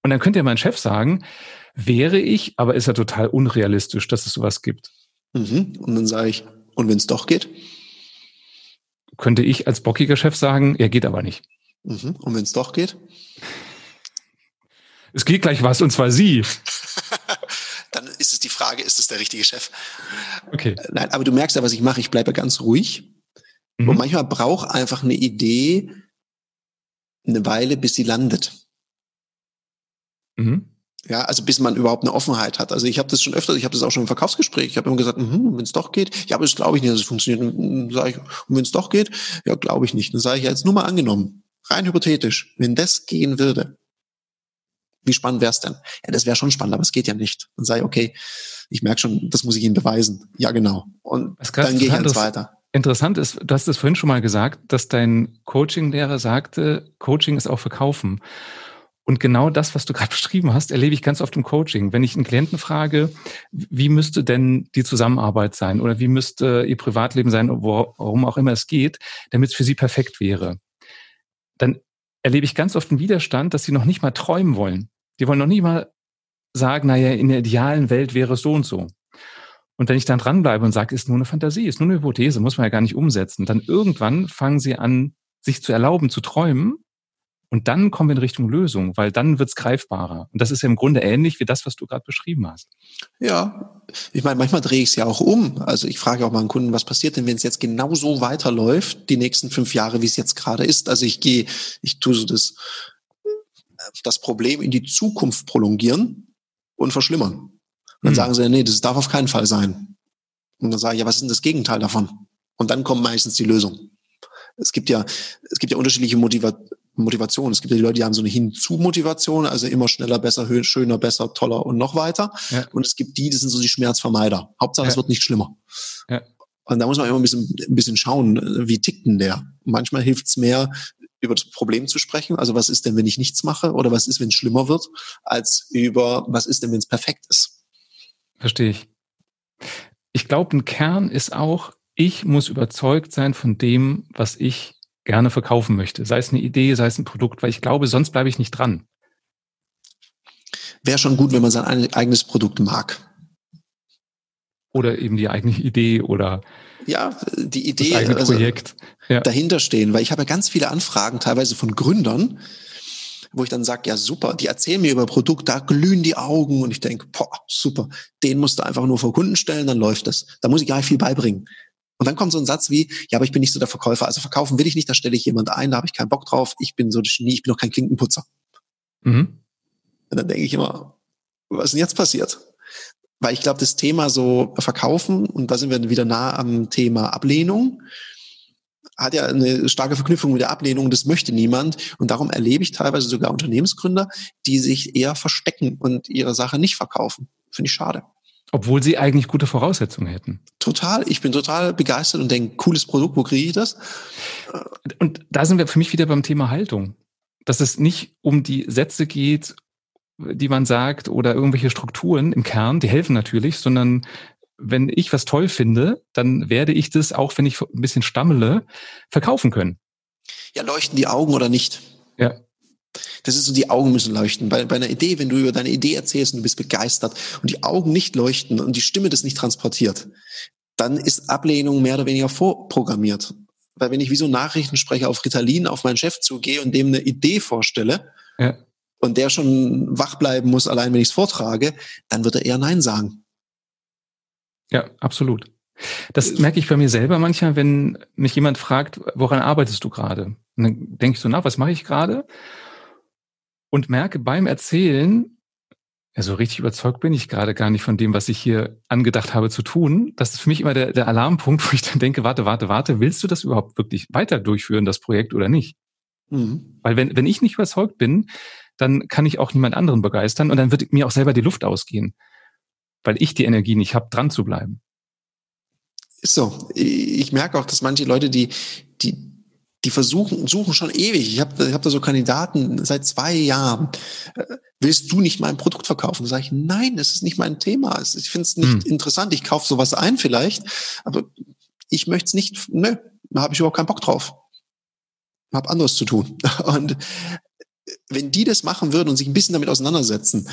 Und dann könnte ja mein Chef sagen, wäre ich, aber ist ja total unrealistisch, dass es sowas gibt. Mhm. Und dann sage ich, und wenn es doch geht? Könnte ich als bockiger Chef sagen, er geht aber nicht. Mhm. Und wenn es doch geht? Es geht gleich was, und zwar Sie. dann ist es die Frage, ist es der richtige Chef? Okay. Nein, aber du merkst ja, was ich mache. Ich bleibe ganz ruhig. Mhm. Und manchmal braucht einfach eine Idee eine Weile, bis sie landet. Mhm. Ja, also bis man überhaupt eine Offenheit hat. Also ich habe das schon öfter, ich habe das auch schon im Verkaufsgespräch. Ich habe immer gesagt, mhm, wenn es doch geht, ja, aber das glaube ich nicht, dass es funktioniert. Und, sag ich, und wenn es doch geht, ja, glaube ich nicht. Dann sage ich jetzt nur mal angenommen, rein hypothetisch, wenn das gehen würde, wie spannend wäre es denn? Ja, das wäre schon spannend, aber es geht ja nicht. Dann sage ich, okay, ich merke schon, das muss ich Ihnen beweisen. Ja, genau. Und dann gehe ich eins weiter. Interessant ist, du hast es vorhin schon mal gesagt, dass dein Coaching-Lehrer sagte, Coaching ist auch Verkaufen. Und genau das, was du gerade beschrieben hast, erlebe ich ganz oft im Coaching. Wenn ich einen Klienten frage, wie müsste denn die Zusammenarbeit sein oder wie müsste ihr Privatleben sein, worum auch immer es geht, damit es für sie perfekt wäre, dann erlebe ich ganz oft einen Widerstand, dass sie noch nicht mal träumen wollen. Die wollen noch nicht mal sagen, naja, in der idealen Welt wäre es so und so. Und wenn ich dann dranbleibe und sage, ist nur eine Fantasie, ist nur eine Hypothese, muss man ja gar nicht umsetzen, dann irgendwann fangen sie an, sich zu erlauben, zu träumen. Und dann kommen wir in Richtung Lösung, weil dann wird's greifbarer. Und das ist ja im Grunde ähnlich wie das, was du gerade beschrieben hast. Ja, ich meine, manchmal drehe ich es ja auch um. Also ich frage auch mal einen Kunden, was passiert denn, wenn es jetzt genau so weiterläuft, die nächsten fünf Jahre, wie es jetzt gerade ist. Also ich gehe, ich tue so das, das Problem in die Zukunft prolongieren und verschlimmern. dann hm. sagen sie, nee, das darf auf keinen Fall sein. Und dann sage ich, ja, was ist denn das Gegenteil davon? Und dann kommt meistens die Lösung. Es gibt ja, es gibt ja unterschiedliche Motiva Motivationen. Es gibt ja die Leute, die haben so eine Hinzu-Motivation, also immer schneller, besser, schöner, besser, toller und noch weiter. Ja. Und es gibt die, das sind so die Schmerzvermeider. Hauptsache, ja. es wird nicht schlimmer. Ja. Und da muss man immer ein bisschen, ein bisschen schauen, wie tickt denn der? Manchmal hilft es mehr, über das Problem zu sprechen. Also was ist denn, wenn ich nichts mache? Oder was ist, wenn es schlimmer wird? Als über, was ist denn, wenn es perfekt ist? Verstehe ich. Ich glaube, ein Kern ist auch, ich muss überzeugt sein von dem, was ich gerne verkaufen möchte. Sei es eine Idee, sei es ein Produkt, weil ich glaube, sonst bleibe ich nicht dran. Wäre schon gut, wenn man sein eigenes Produkt mag. Oder eben die eigene Idee oder ja, die Idee das eigene also Projekt ja. dahinter stehen, weil ich habe ja ganz viele Anfragen, teilweise von Gründern, wo ich dann sage, ja super, die erzählen mir über Produkt, da glühen die Augen und ich denke, boah, super, den musst du einfach nur vor Kunden stellen, dann läuft es. Da muss ich gar nicht viel beibringen. Und dann kommt so ein Satz wie, ja, aber ich bin nicht so der Verkäufer, also verkaufen will ich nicht, da stelle ich jemand ein, da habe ich keinen Bock drauf, ich bin so das Genie, ich bin noch kein Klinkenputzer. Mhm. Und dann denke ich immer, was ist denn jetzt passiert? Weil ich glaube, das Thema so Verkaufen, und da sind wir wieder nah am Thema Ablehnung, hat ja eine starke Verknüpfung mit der Ablehnung, das möchte niemand. Und darum erlebe ich teilweise sogar Unternehmensgründer, die sich eher verstecken und ihre Sache nicht verkaufen. Finde ich schade. Obwohl sie eigentlich gute Voraussetzungen hätten. Total. Ich bin total begeistert und denke, cooles Produkt, wo kriege ich das? Und da sind wir für mich wieder beim Thema Haltung. Dass es nicht um die Sätze geht, die man sagt oder irgendwelche Strukturen im Kern, die helfen natürlich, sondern wenn ich was toll finde, dann werde ich das, auch wenn ich ein bisschen stammele, verkaufen können. Ja, leuchten die Augen oder nicht? Ja. Das ist so, die Augen müssen leuchten. Bei, bei einer Idee, wenn du über deine Idee erzählst und du bist begeistert und die Augen nicht leuchten und die Stimme das nicht transportiert, dann ist Ablehnung mehr oder weniger vorprogrammiert. Weil wenn ich wie so Nachrichtensprecher auf Ritalin auf meinen Chef zugehe und dem eine Idee vorstelle, ja. Und der schon wach bleiben muss, allein wenn ich es vortrage, dann wird er eher Nein sagen. Ja, absolut. Das merke ich bei mir selber manchmal, wenn mich jemand fragt, woran arbeitest du gerade? Und dann denke ich so nach, was mache ich gerade? Und merke beim Erzählen, ja, so richtig überzeugt bin ich gerade gar nicht von dem, was ich hier angedacht habe zu tun. Das ist für mich immer der, der Alarmpunkt, wo ich dann denke, warte, warte, warte, willst du das überhaupt wirklich weiter durchführen, das Projekt oder nicht? Mhm. Weil wenn, wenn ich nicht überzeugt bin, dann kann ich auch niemand anderen begeistern und dann wird mir auch selber die Luft ausgehen, weil ich die Energie nicht habe, dran zu bleiben. Ist so. Ich merke auch, dass manche Leute, die, die, die versuchen, suchen schon ewig. Ich habe ich hab da so Kandidaten seit zwei Jahren. Äh, willst du nicht mein Produkt verkaufen? Da sage ich, nein, das ist nicht mein Thema. Ich finde es nicht hm. interessant. Ich kaufe sowas ein vielleicht, aber ich möchte es nicht, nö, da habe ich überhaupt keinen Bock drauf. Hab anderes zu tun. Und wenn die das machen würden und sich ein bisschen damit auseinandersetzen,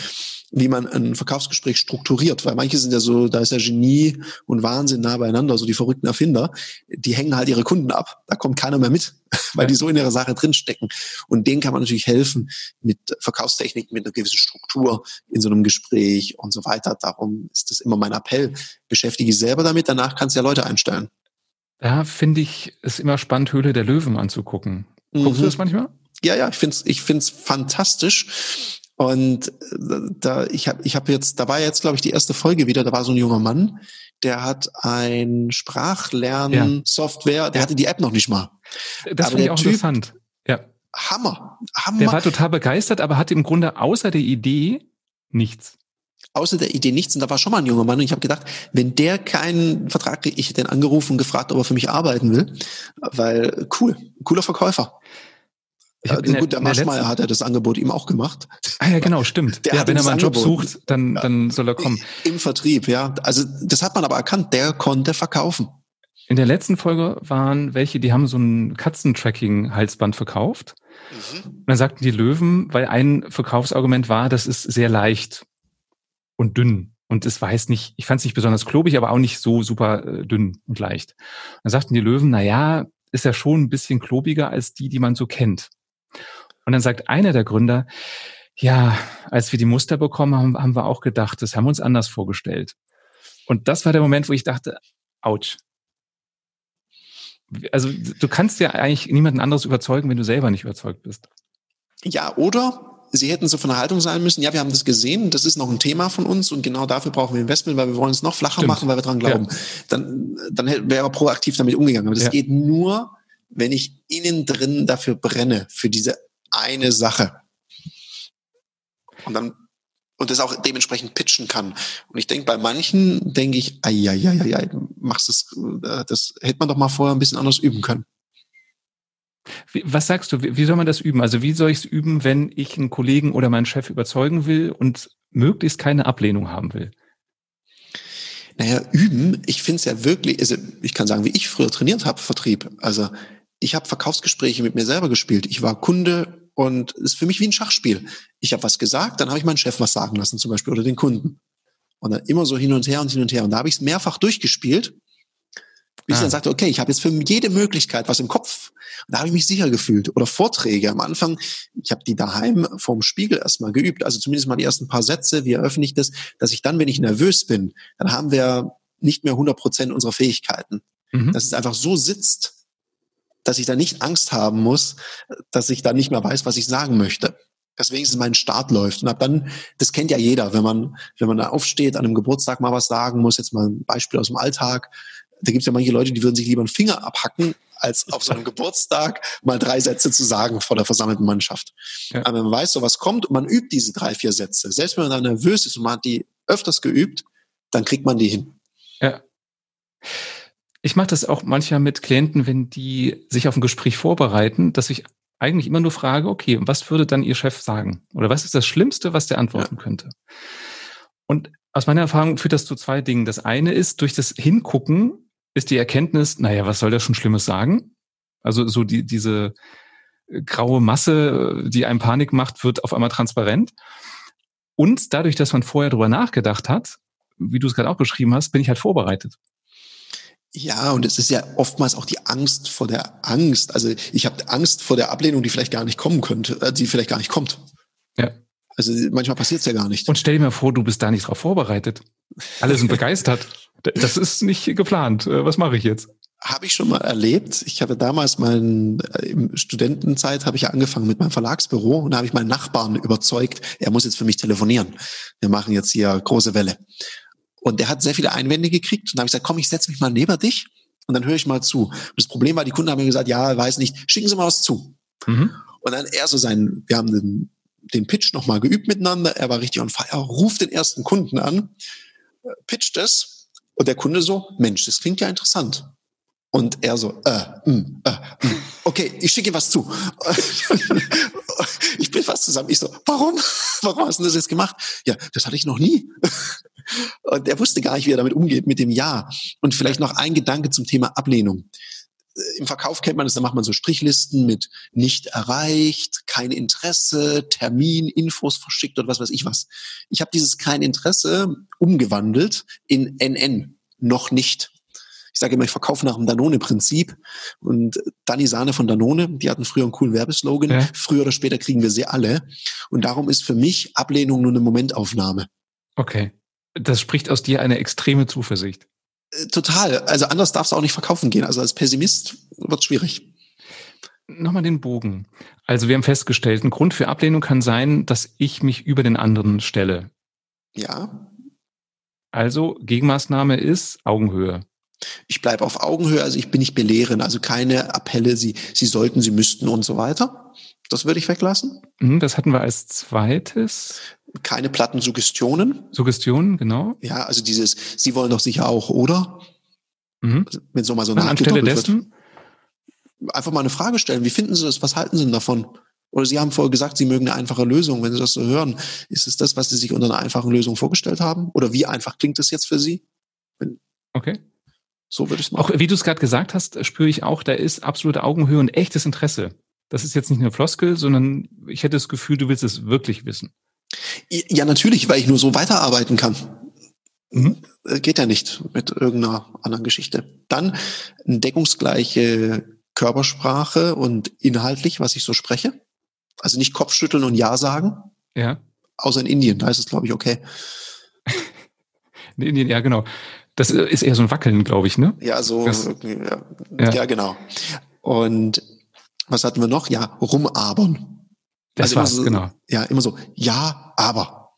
wie man ein Verkaufsgespräch strukturiert, weil manche sind ja so, da ist ja Genie und Wahnsinn nah beieinander, so die verrückten Erfinder, die hängen halt ihre Kunden ab. Da kommt keiner mehr mit, weil die so in ihrer Sache drinstecken. Und denen kann man natürlich helfen mit Verkaufstechniken, mit einer gewissen Struktur in so einem Gespräch und so weiter. Darum ist das immer mein Appell. Beschäftige dich selber damit, danach kannst du ja Leute einstellen. Da finde ich es immer spannend, Höhle der Löwen anzugucken. Guckst mhm. du das manchmal? Ja, ja, ich find's, ich find's fantastisch. Und äh, da, ich habe ich hab jetzt, da war jetzt, glaube ich, die erste Folge wieder, da war so ein junger Mann, der hat ein Sprachlern-Software, ja. der hatte die App noch nicht mal. Das finde ich auch typ, interessant. Ja. Hammer, Hammer. Der war total begeistert, aber hatte im Grunde außer der Idee nichts. Außer der Idee nichts. Und da war schon mal ein junger Mann. Und ich habe gedacht, wenn der keinen Vertrag kriegt, ich hätte den angerufen und gefragt, ob er für mich arbeiten will. Weil cool, cooler Verkäufer. Ich ja, der, gut, der Maschmeyer hat ja das Angebot ihm auch gemacht. Ah ja, genau, stimmt. Der ja, wenn er mal einen Job sucht, dann, dann soll er kommen. Im Vertrieb, ja. Also das hat man aber erkannt, der konnte verkaufen. In der letzten Folge waren welche, die haben so ein Katzentracking-Halsband verkauft. Mhm. Und dann sagten die Löwen, weil ein Verkaufsargument war, das ist sehr leicht und dünn. Und es war jetzt nicht, ich fand es nicht besonders klobig, aber auch nicht so super äh, dünn und leicht. Und dann sagten die Löwen, na ja, ist ja schon ein bisschen klobiger als die, die man so kennt. Und dann sagt einer der Gründer, ja, als wir die Muster bekommen haben, haben wir auch gedacht, das haben wir uns anders vorgestellt. Und das war der Moment, wo ich dachte, ouch. Also du kannst ja eigentlich niemanden anderes überzeugen, wenn du selber nicht überzeugt bist. Ja, oder Sie hätten so von der Haltung sein müssen, ja, wir haben das gesehen, das ist noch ein Thema von uns und genau dafür brauchen wir Investment, weil wir wollen es noch flacher Stimmt. machen, weil wir dran glauben. Ja. Dann, dann wäre er proaktiv damit umgegangen. Aber das ja. geht nur, wenn ich innen drin dafür brenne, für diese eine Sache. Und dann und das auch dementsprechend pitchen kann. Und ich denke, bei manchen denke ich, ai, ai, ai, ai, machst das, äh, das hätte man doch mal vorher ein bisschen anders üben können. Was sagst du, wie soll man das üben? Also wie soll ich es üben, wenn ich einen Kollegen oder meinen Chef überzeugen will und möglichst keine Ablehnung haben will? Naja, üben, ich finde es ja wirklich, also ich kann sagen, wie ich früher trainiert habe, Vertrieb. Also ich habe Verkaufsgespräche mit mir selber gespielt. Ich war Kunde und es ist für mich wie ein Schachspiel. Ich habe was gesagt, dann habe ich meinen Chef was sagen lassen zum Beispiel oder den Kunden. Und dann immer so hin und her und hin und her. Und da habe ich es mehrfach durchgespielt, bis ah. ich dann sagte, okay, ich habe jetzt für jede Möglichkeit was im Kopf. Und da habe ich mich sicher gefühlt. Oder Vorträge am Anfang, ich habe die daheim vorm Spiegel erstmal geübt, also zumindest mal die ersten paar Sätze, wie eröffne ich das, dass ich dann, wenn ich nervös bin, dann haben wir nicht mehr 100 Prozent unserer Fähigkeiten. Mhm. Dass es einfach so sitzt, dass ich da nicht Angst haben muss, dass ich da nicht mehr weiß, was ich sagen möchte. Deswegen ist mein Start läuft. Und ab dann, das kennt ja jeder, wenn man, wenn man da aufsteht, an einem Geburtstag mal was sagen muss, jetzt mal ein Beispiel aus dem Alltag. Da gibt es ja manche Leute, die würden sich lieber einen Finger abhacken, als auf so einem Geburtstag mal drei Sätze zu sagen vor der versammelten Mannschaft. Ja. Aber wenn man weiß, so was kommt und man übt diese drei, vier Sätze, selbst wenn man dann nervös ist und man hat die öfters geübt, dann kriegt man die hin. Ja. Ich mache das auch manchmal mit Klienten, wenn die sich auf ein Gespräch vorbereiten, dass ich eigentlich immer nur frage, okay, was würde dann Ihr Chef sagen? Oder was ist das Schlimmste, was der antworten ja. könnte? Und aus meiner Erfahrung führt das zu zwei Dingen. Das eine ist, durch das Hingucken ist die Erkenntnis, naja, was soll der schon Schlimmes sagen? Also so die, diese graue Masse, die einem Panik macht, wird auf einmal transparent. Und dadurch, dass man vorher drüber nachgedacht hat, wie du es gerade auch beschrieben hast, bin ich halt vorbereitet. Ja, und es ist ja oftmals auch die Angst vor der Angst. Also ich habe Angst vor der Ablehnung, die vielleicht gar nicht kommen könnte, äh, die vielleicht gar nicht kommt. Ja. Also manchmal passiert es ja gar nicht. Und stell dir mal vor, du bist da nicht drauf vorbereitet. Alle sind begeistert. Das ist nicht geplant. Äh, was mache ich jetzt? Habe ich schon mal erlebt. Ich habe damals mein, äh, im Studentenzeit habe ich ja angefangen mit meinem Verlagsbüro und da habe ich meinen Nachbarn überzeugt, er muss jetzt für mich telefonieren. Wir machen jetzt hier große Welle. Und der hat sehr viele Einwände gekriegt und da habe ich gesagt, komm, ich setze mich mal neben dich und dann höre ich mal zu. Und das Problem war, die Kunden haben mir gesagt, ja, weiß nicht, schicken Sie mal was zu. Mhm. Und dann er so sein, wir haben den, den Pitch nochmal geübt miteinander, er war richtig on fire, ruft den ersten Kunden an, pitcht es und der Kunde so, Mensch, das klingt ja interessant. Und er so, äh, mm, äh, mm. Okay, ich schicke was zu. ich bin fast zusammen. Ich so, warum? Warum hast du das jetzt gemacht? Ja, das hatte ich noch nie. Und er wusste gar nicht, wie er damit umgeht mit dem Ja. Und vielleicht noch ein Gedanke zum Thema Ablehnung. Im Verkauf kennt man das, da macht man so Strichlisten mit nicht erreicht, kein Interesse, Termin, Infos verschickt oder was weiß ich was. Ich habe dieses kein Interesse umgewandelt in NN, noch nicht ich sage immer, ich verkaufe nach dem Danone-Prinzip. Und Dani Sahne von Danone, die hatten früher einen coolen Werbeslogan. Ja. Früher oder später kriegen wir sie alle. Und darum ist für mich Ablehnung nur eine Momentaufnahme. Okay. Das spricht aus dir eine extreme Zuversicht. Äh, total. Also anders darf es auch nicht verkaufen gehen. Also als Pessimist wird schwierig. Nochmal den Bogen. Also wir haben festgestellt, ein Grund für Ablehnung kann sein, dass ich mich über den anderen stelle. Ja. Also Gegenmaßnahme ist Augenhöhe. Ich bleibe auf Augenhöhe, also ich bin nicht belehren, also keine Appelle, Sie, Sie sollten, Sie müssten und so weiter. Das würde ich weglassen. Mhm, das hatten wir als zweites. Keine platten Suggestionen. Suggestionen, genau. Ja, also dieses, Sie wollen doch sicher auch, oder? Mhm. Also, wenn so mal so anstelle dessen? Wird, einfach mal eine Frage stellen. Wie finden Sie das? Was halten Sie denn davon? Oder Sie haben vorher gesagt, Sie mögen eine einfache Lösung. Wenn Sie das so hören, ist es das, was Sie sich unter einer einfachen Lösung vorgestellt haben? Oder wie einfach klingt das jetzt für Sie? Okay. So würde ich es machen. Auch wie du es gerade gesagt hast, spüre ich auch, da ist absolute Augenhöhe und echtes Interesse. Das ist jetzt nicht eine Floskel, sondern ich hätte das Gefühl, du willst es wirklich wissen. Ja, natürlich, weil ich nur so weiterarbeiten kann. Mhm. Äh, geht ja nicht mit irgendeiner anderen Geschichte. Dann eine deckungsgleiche Körpersprache und inhaltlich, was ich so spreche. Also nicht Kopfschütteln und Ja sagen. Ja. Außer in Indien, da ist es, glaube ich, okay. in Indien, ja, genau. Das ist eher so ein Wackeln, glaube ich, ne? Ja, so, das, ja, ja. ja, genau. Und was hatten wir noch? Ja, rumabern. Das also war's, so, genau. Ja, immer so, ja, aber.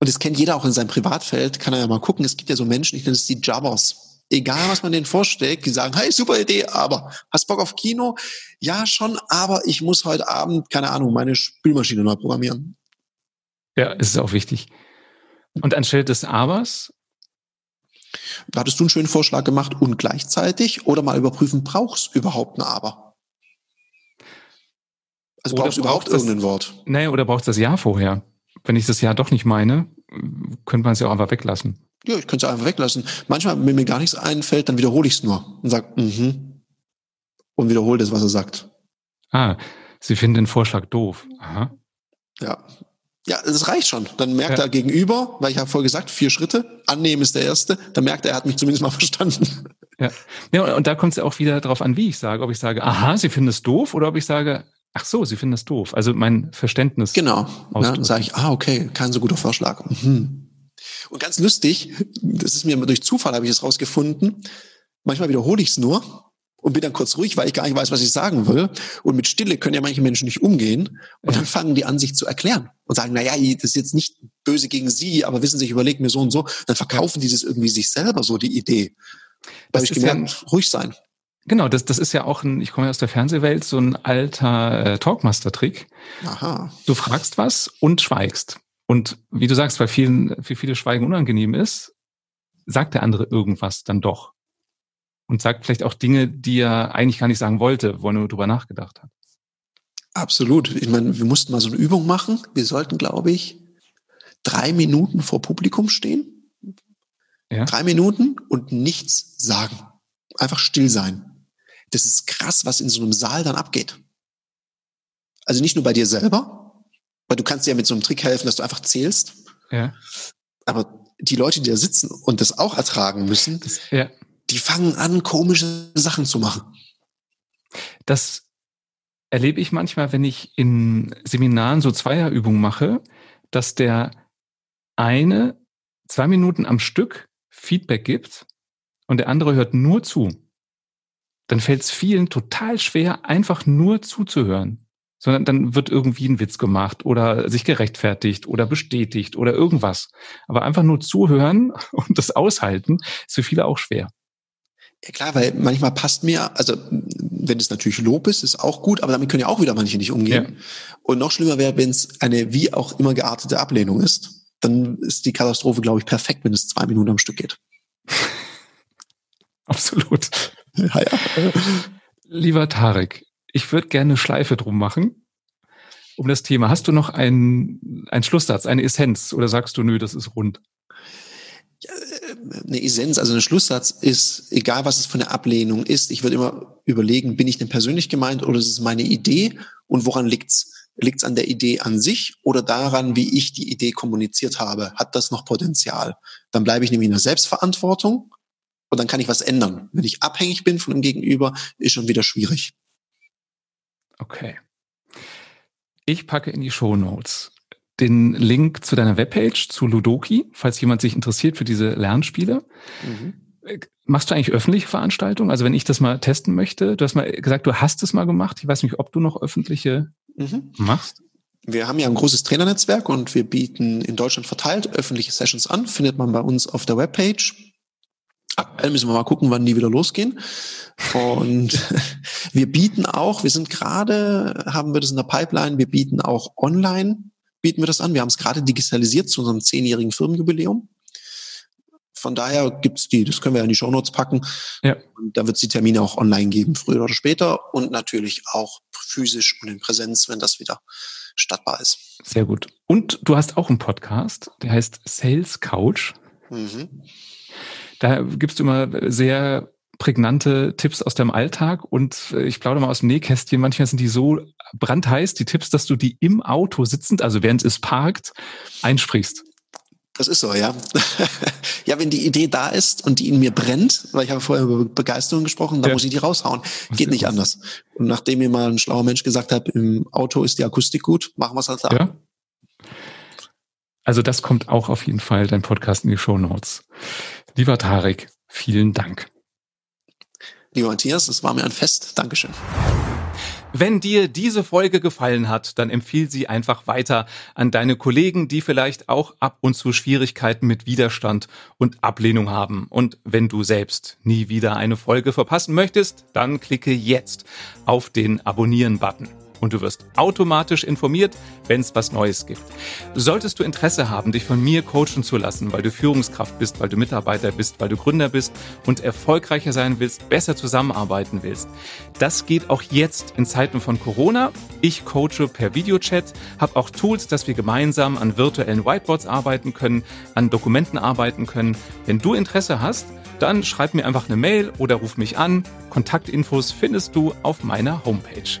Und das kennt jeder auch in seinem Privatfeld, kann er ja mal gucken. Es gibt ja so Menschen, ich nenne es die Jabbers. Egal, was man denen vorstellt, die sagen, hey, super Idee, aber hast Bock auf Kino? Ja, schon, aber ich muss heute Abend, keine Ahnung, meine Spülmaschine neu programmieren. Ja, ist auch wichtig. Und anstelle des Abers Hattest du einen schönen Vorschlag gemacht und gleichzeitig oder mal überprüfen, brauchst du überhaupt ein Aber? Also brauchst du überhaupt das, irgendein Wort? Nee, oder brauchst du das Jahr vorher? Wenn ich das Jahr doch nicht meine, könnte man es ja auch einfach weglassen. Ja, ich könnte es einfach weglassen. Manchmal, wenn mir gar nichts einfällt, dann wiederhole ich es nur und sage, mhm. Und wiederhole das, was er sagt. Ah, Sie finden den Vorschlag doof. Aha. Ja, ja, das reicht schon. Dann merkt ja. er gegenüber, weil ich habe vorher gesagt, vier Schritte, annehmen ist der erste, dann merkt er, er hat mich zumindest mal verstanden. Ja, ja und da kommt es ja auch wieder darauf an, wie ich sage. Ob ich sage, aha, Sie finden es doof, oder ob ich sage, ach so, Sie finden es doof. Also mein Verständnis. Genau. Ja, dann sage ich, ah, okay, kein so guter Vorschlag. Mhm. Und ganz lustig, das ist mir durch Zufall, habe ich es rausgefunden. Manchmal wiederhole ich es nur und bin dann kurz ruhig, weil ich gar nicht weiß, was ich sagen will. Und mit Stille können ja manche Menschen nicht umgehen. Und dann fangen die an, sich zu erklären und sagen, naja, das ist jetzt nicht böse gegen sie, aber wissen Sie, ich überlege mir so und so. Dann verkaufen die das irgendwie sich selber so, die Idee. Da habe ich gemerkt, ja, ruhig sein. Genau, das, das ist ja auch ein, ich komme ja aus der Fernsehwelt, so ein alter äh, Talkmaster-Trick. Aha. Du fragst was und schweigst. Und wie du sagst, weil vielen, für viele Schweigen unangenehm ist, sagt der andere irgendwas dann doch und sagt vielleicht auch Dinge, die er eigentlich gar nicht sagen wollte, wo er nur drüber nachgedacht hat. Absolut. Ich meine, wir mussten mal so eine Übung machen. Wir sollten, glaube ich, drei Minuten vor Publikum stehen. Ja. Drei Minuten und nichts sagen. Einfach still sein. Das ist krass, was in so einem Saal dann abgeht. Also nicht nur bei dir selber, weil du kannst dir ja mit so einem Trick helfen, dass du einfach zählst. Ja. Aber die Leute, die da sitzen und das auch ertragen müssen, das, ja die fangen an, komische Sachen zu machen. Das erlebe ich manchmal, wenn ich in Seminaren so Zweierübungen mache, dass der eine zwei Minuten am Stück Feedback gibt und der andere hört nur zu. Dann fällt es vielen total schwer, einfach nur zuzuhören. Sondern dann wird irgendwie ein Witz gemacht oder sich gerechtfertigt oder bestätigt oder irgendwas. Aber einfach nur zuhören und das aushalten ist für viele auch schwer. Ja klar, weil manchmal passt mir, also wenn es natürlich Lob ist, ist auch gut, aber damit können ja auch wieder manche nicht umgehen. Ja. Und noch schlimmer wäre, wenn es eine wie auch immer geartete Ablehnung ist. Dann ist die Katastrophe, glaube ich, perfekt, wenn es zwei Minuten am Stück geht. Absolut. Ja, ja. Lieber Tarek, ich würde gerne eine Schleife drum machen um das Thema. Hast du noch einen, einen Schlusssatz, eine Essenz oder sagst du, nö, das ist rund? Eine Essenz, also ein Schlusssatz ist, egal was es für eine Ablehnung ist, ich würde immer überlegen, bin ich denn persönlich gemeint oder ist es meine Idee und woran liegt's? Liegt's an der Idee an sich oder daran, wie ich die Idee kommuniziert habe? Hat das noch Potenzial? Dann bleibe ich nämlich in der Selbstverantwortung und dann kann ich was ändern. Wenn ich abhängig bin von dem Gegenüber, ist schon wieder schwierig. Okay. Ich packe in die Show Notes den Link zu deiner Webpage, zu Ludoki, falls jemand sich interessiert für diese Lernspiele. Mhm. Machst du eigentlich öffentliche Veranstaltungen? Also wenn ich das mal testen möchte, du hast mal gesagt, du hast es mal gemacht. Ich weiß nicht, ob du noch öffentliche mhm. machst. Wir haben ja ein großes Trainernetzwerk und wir bieten in Deutschland verteilt öffentliche Sessions an. Findet man bei uns auf der Webpage. Aktuell müssen wir mal gucken, wann die wieder losgehen. Und wir bieten auch, wir sind gerade, haben wir das in der Pipeline, wir bieten auch online bieten wir das an. Wir haben es gerade digitalisiert zu unserem zehnjährigen Firmenjubiläum. Von daher gibt's die, das können wir in die Shownotes packen. Ja. Und da wird es die Termine auch online geben, früher oder später. Und natürlich auch physisch und in Präsenz, wenn das wieder stattbar ist. Sehr gut. Und du hast auch einen Podcast, der heißt Sales Couch. Mhm. Da gibst du immer sehr prägnante Tipps aus deinem Alltag und äh, ich plaudere mal aus dem Nähkästchen. Manchmal sind die so brandheiß, die Tipps, dass du die im Auto sitzend, also während es parkt, einsprichst. Das ist so, ja. ja, wenn die Idee da ist und die in mir brennt, weil ich habe vorher über Begeisterung gesprochen, dann ja. muss ich die raushauen. Geht nicht anders. Und nachdem mir mal ein schlauer Mensch gesagt hat, im Auto ist die Akustik gut, machen wir es halt da. Ja. Also das kommt auch auf jeden Fall, dein Podcast in die Show Notes. Lieber Tarek, vielen Dank. Lieber Matthias, es war mir ein Fest. Dankeschön. Wenn dir diese Folge gefallen hat, dann empfiehl sie einfach weiter an deine Kollegen, die vielleicht auch ab und zu Schwierigkeiten mit Widerstand und Ablehnung haben. Und wenn du selbst nie wieder eine Folge verpassen möchtest, dann klicke jetzt auf den Abonnieren-Button und du wirst automatisch informiert, wenn es was Neues gibt. Solltest du Interesse haben, dich von mir coachen zu lassen, weil du Führungskraft bist, weil du Mitarbeiter bist, weil du Gründer bist und erfolgreicher sein willst, besser zusammenarbeiten willst, das geht auch jetzt in Zeiten von Corona. Ich coache per Videochat, habe auch Tools, dass wir gemeinsam an virtuellen Whiteboards arbeiten können, an Dokumenten arbeiten können. Wenn du Interesse hast, dann schreib mir einfach eine Mail oder ruf mich an. Kontaktinfos findest du auf meiner Homepage.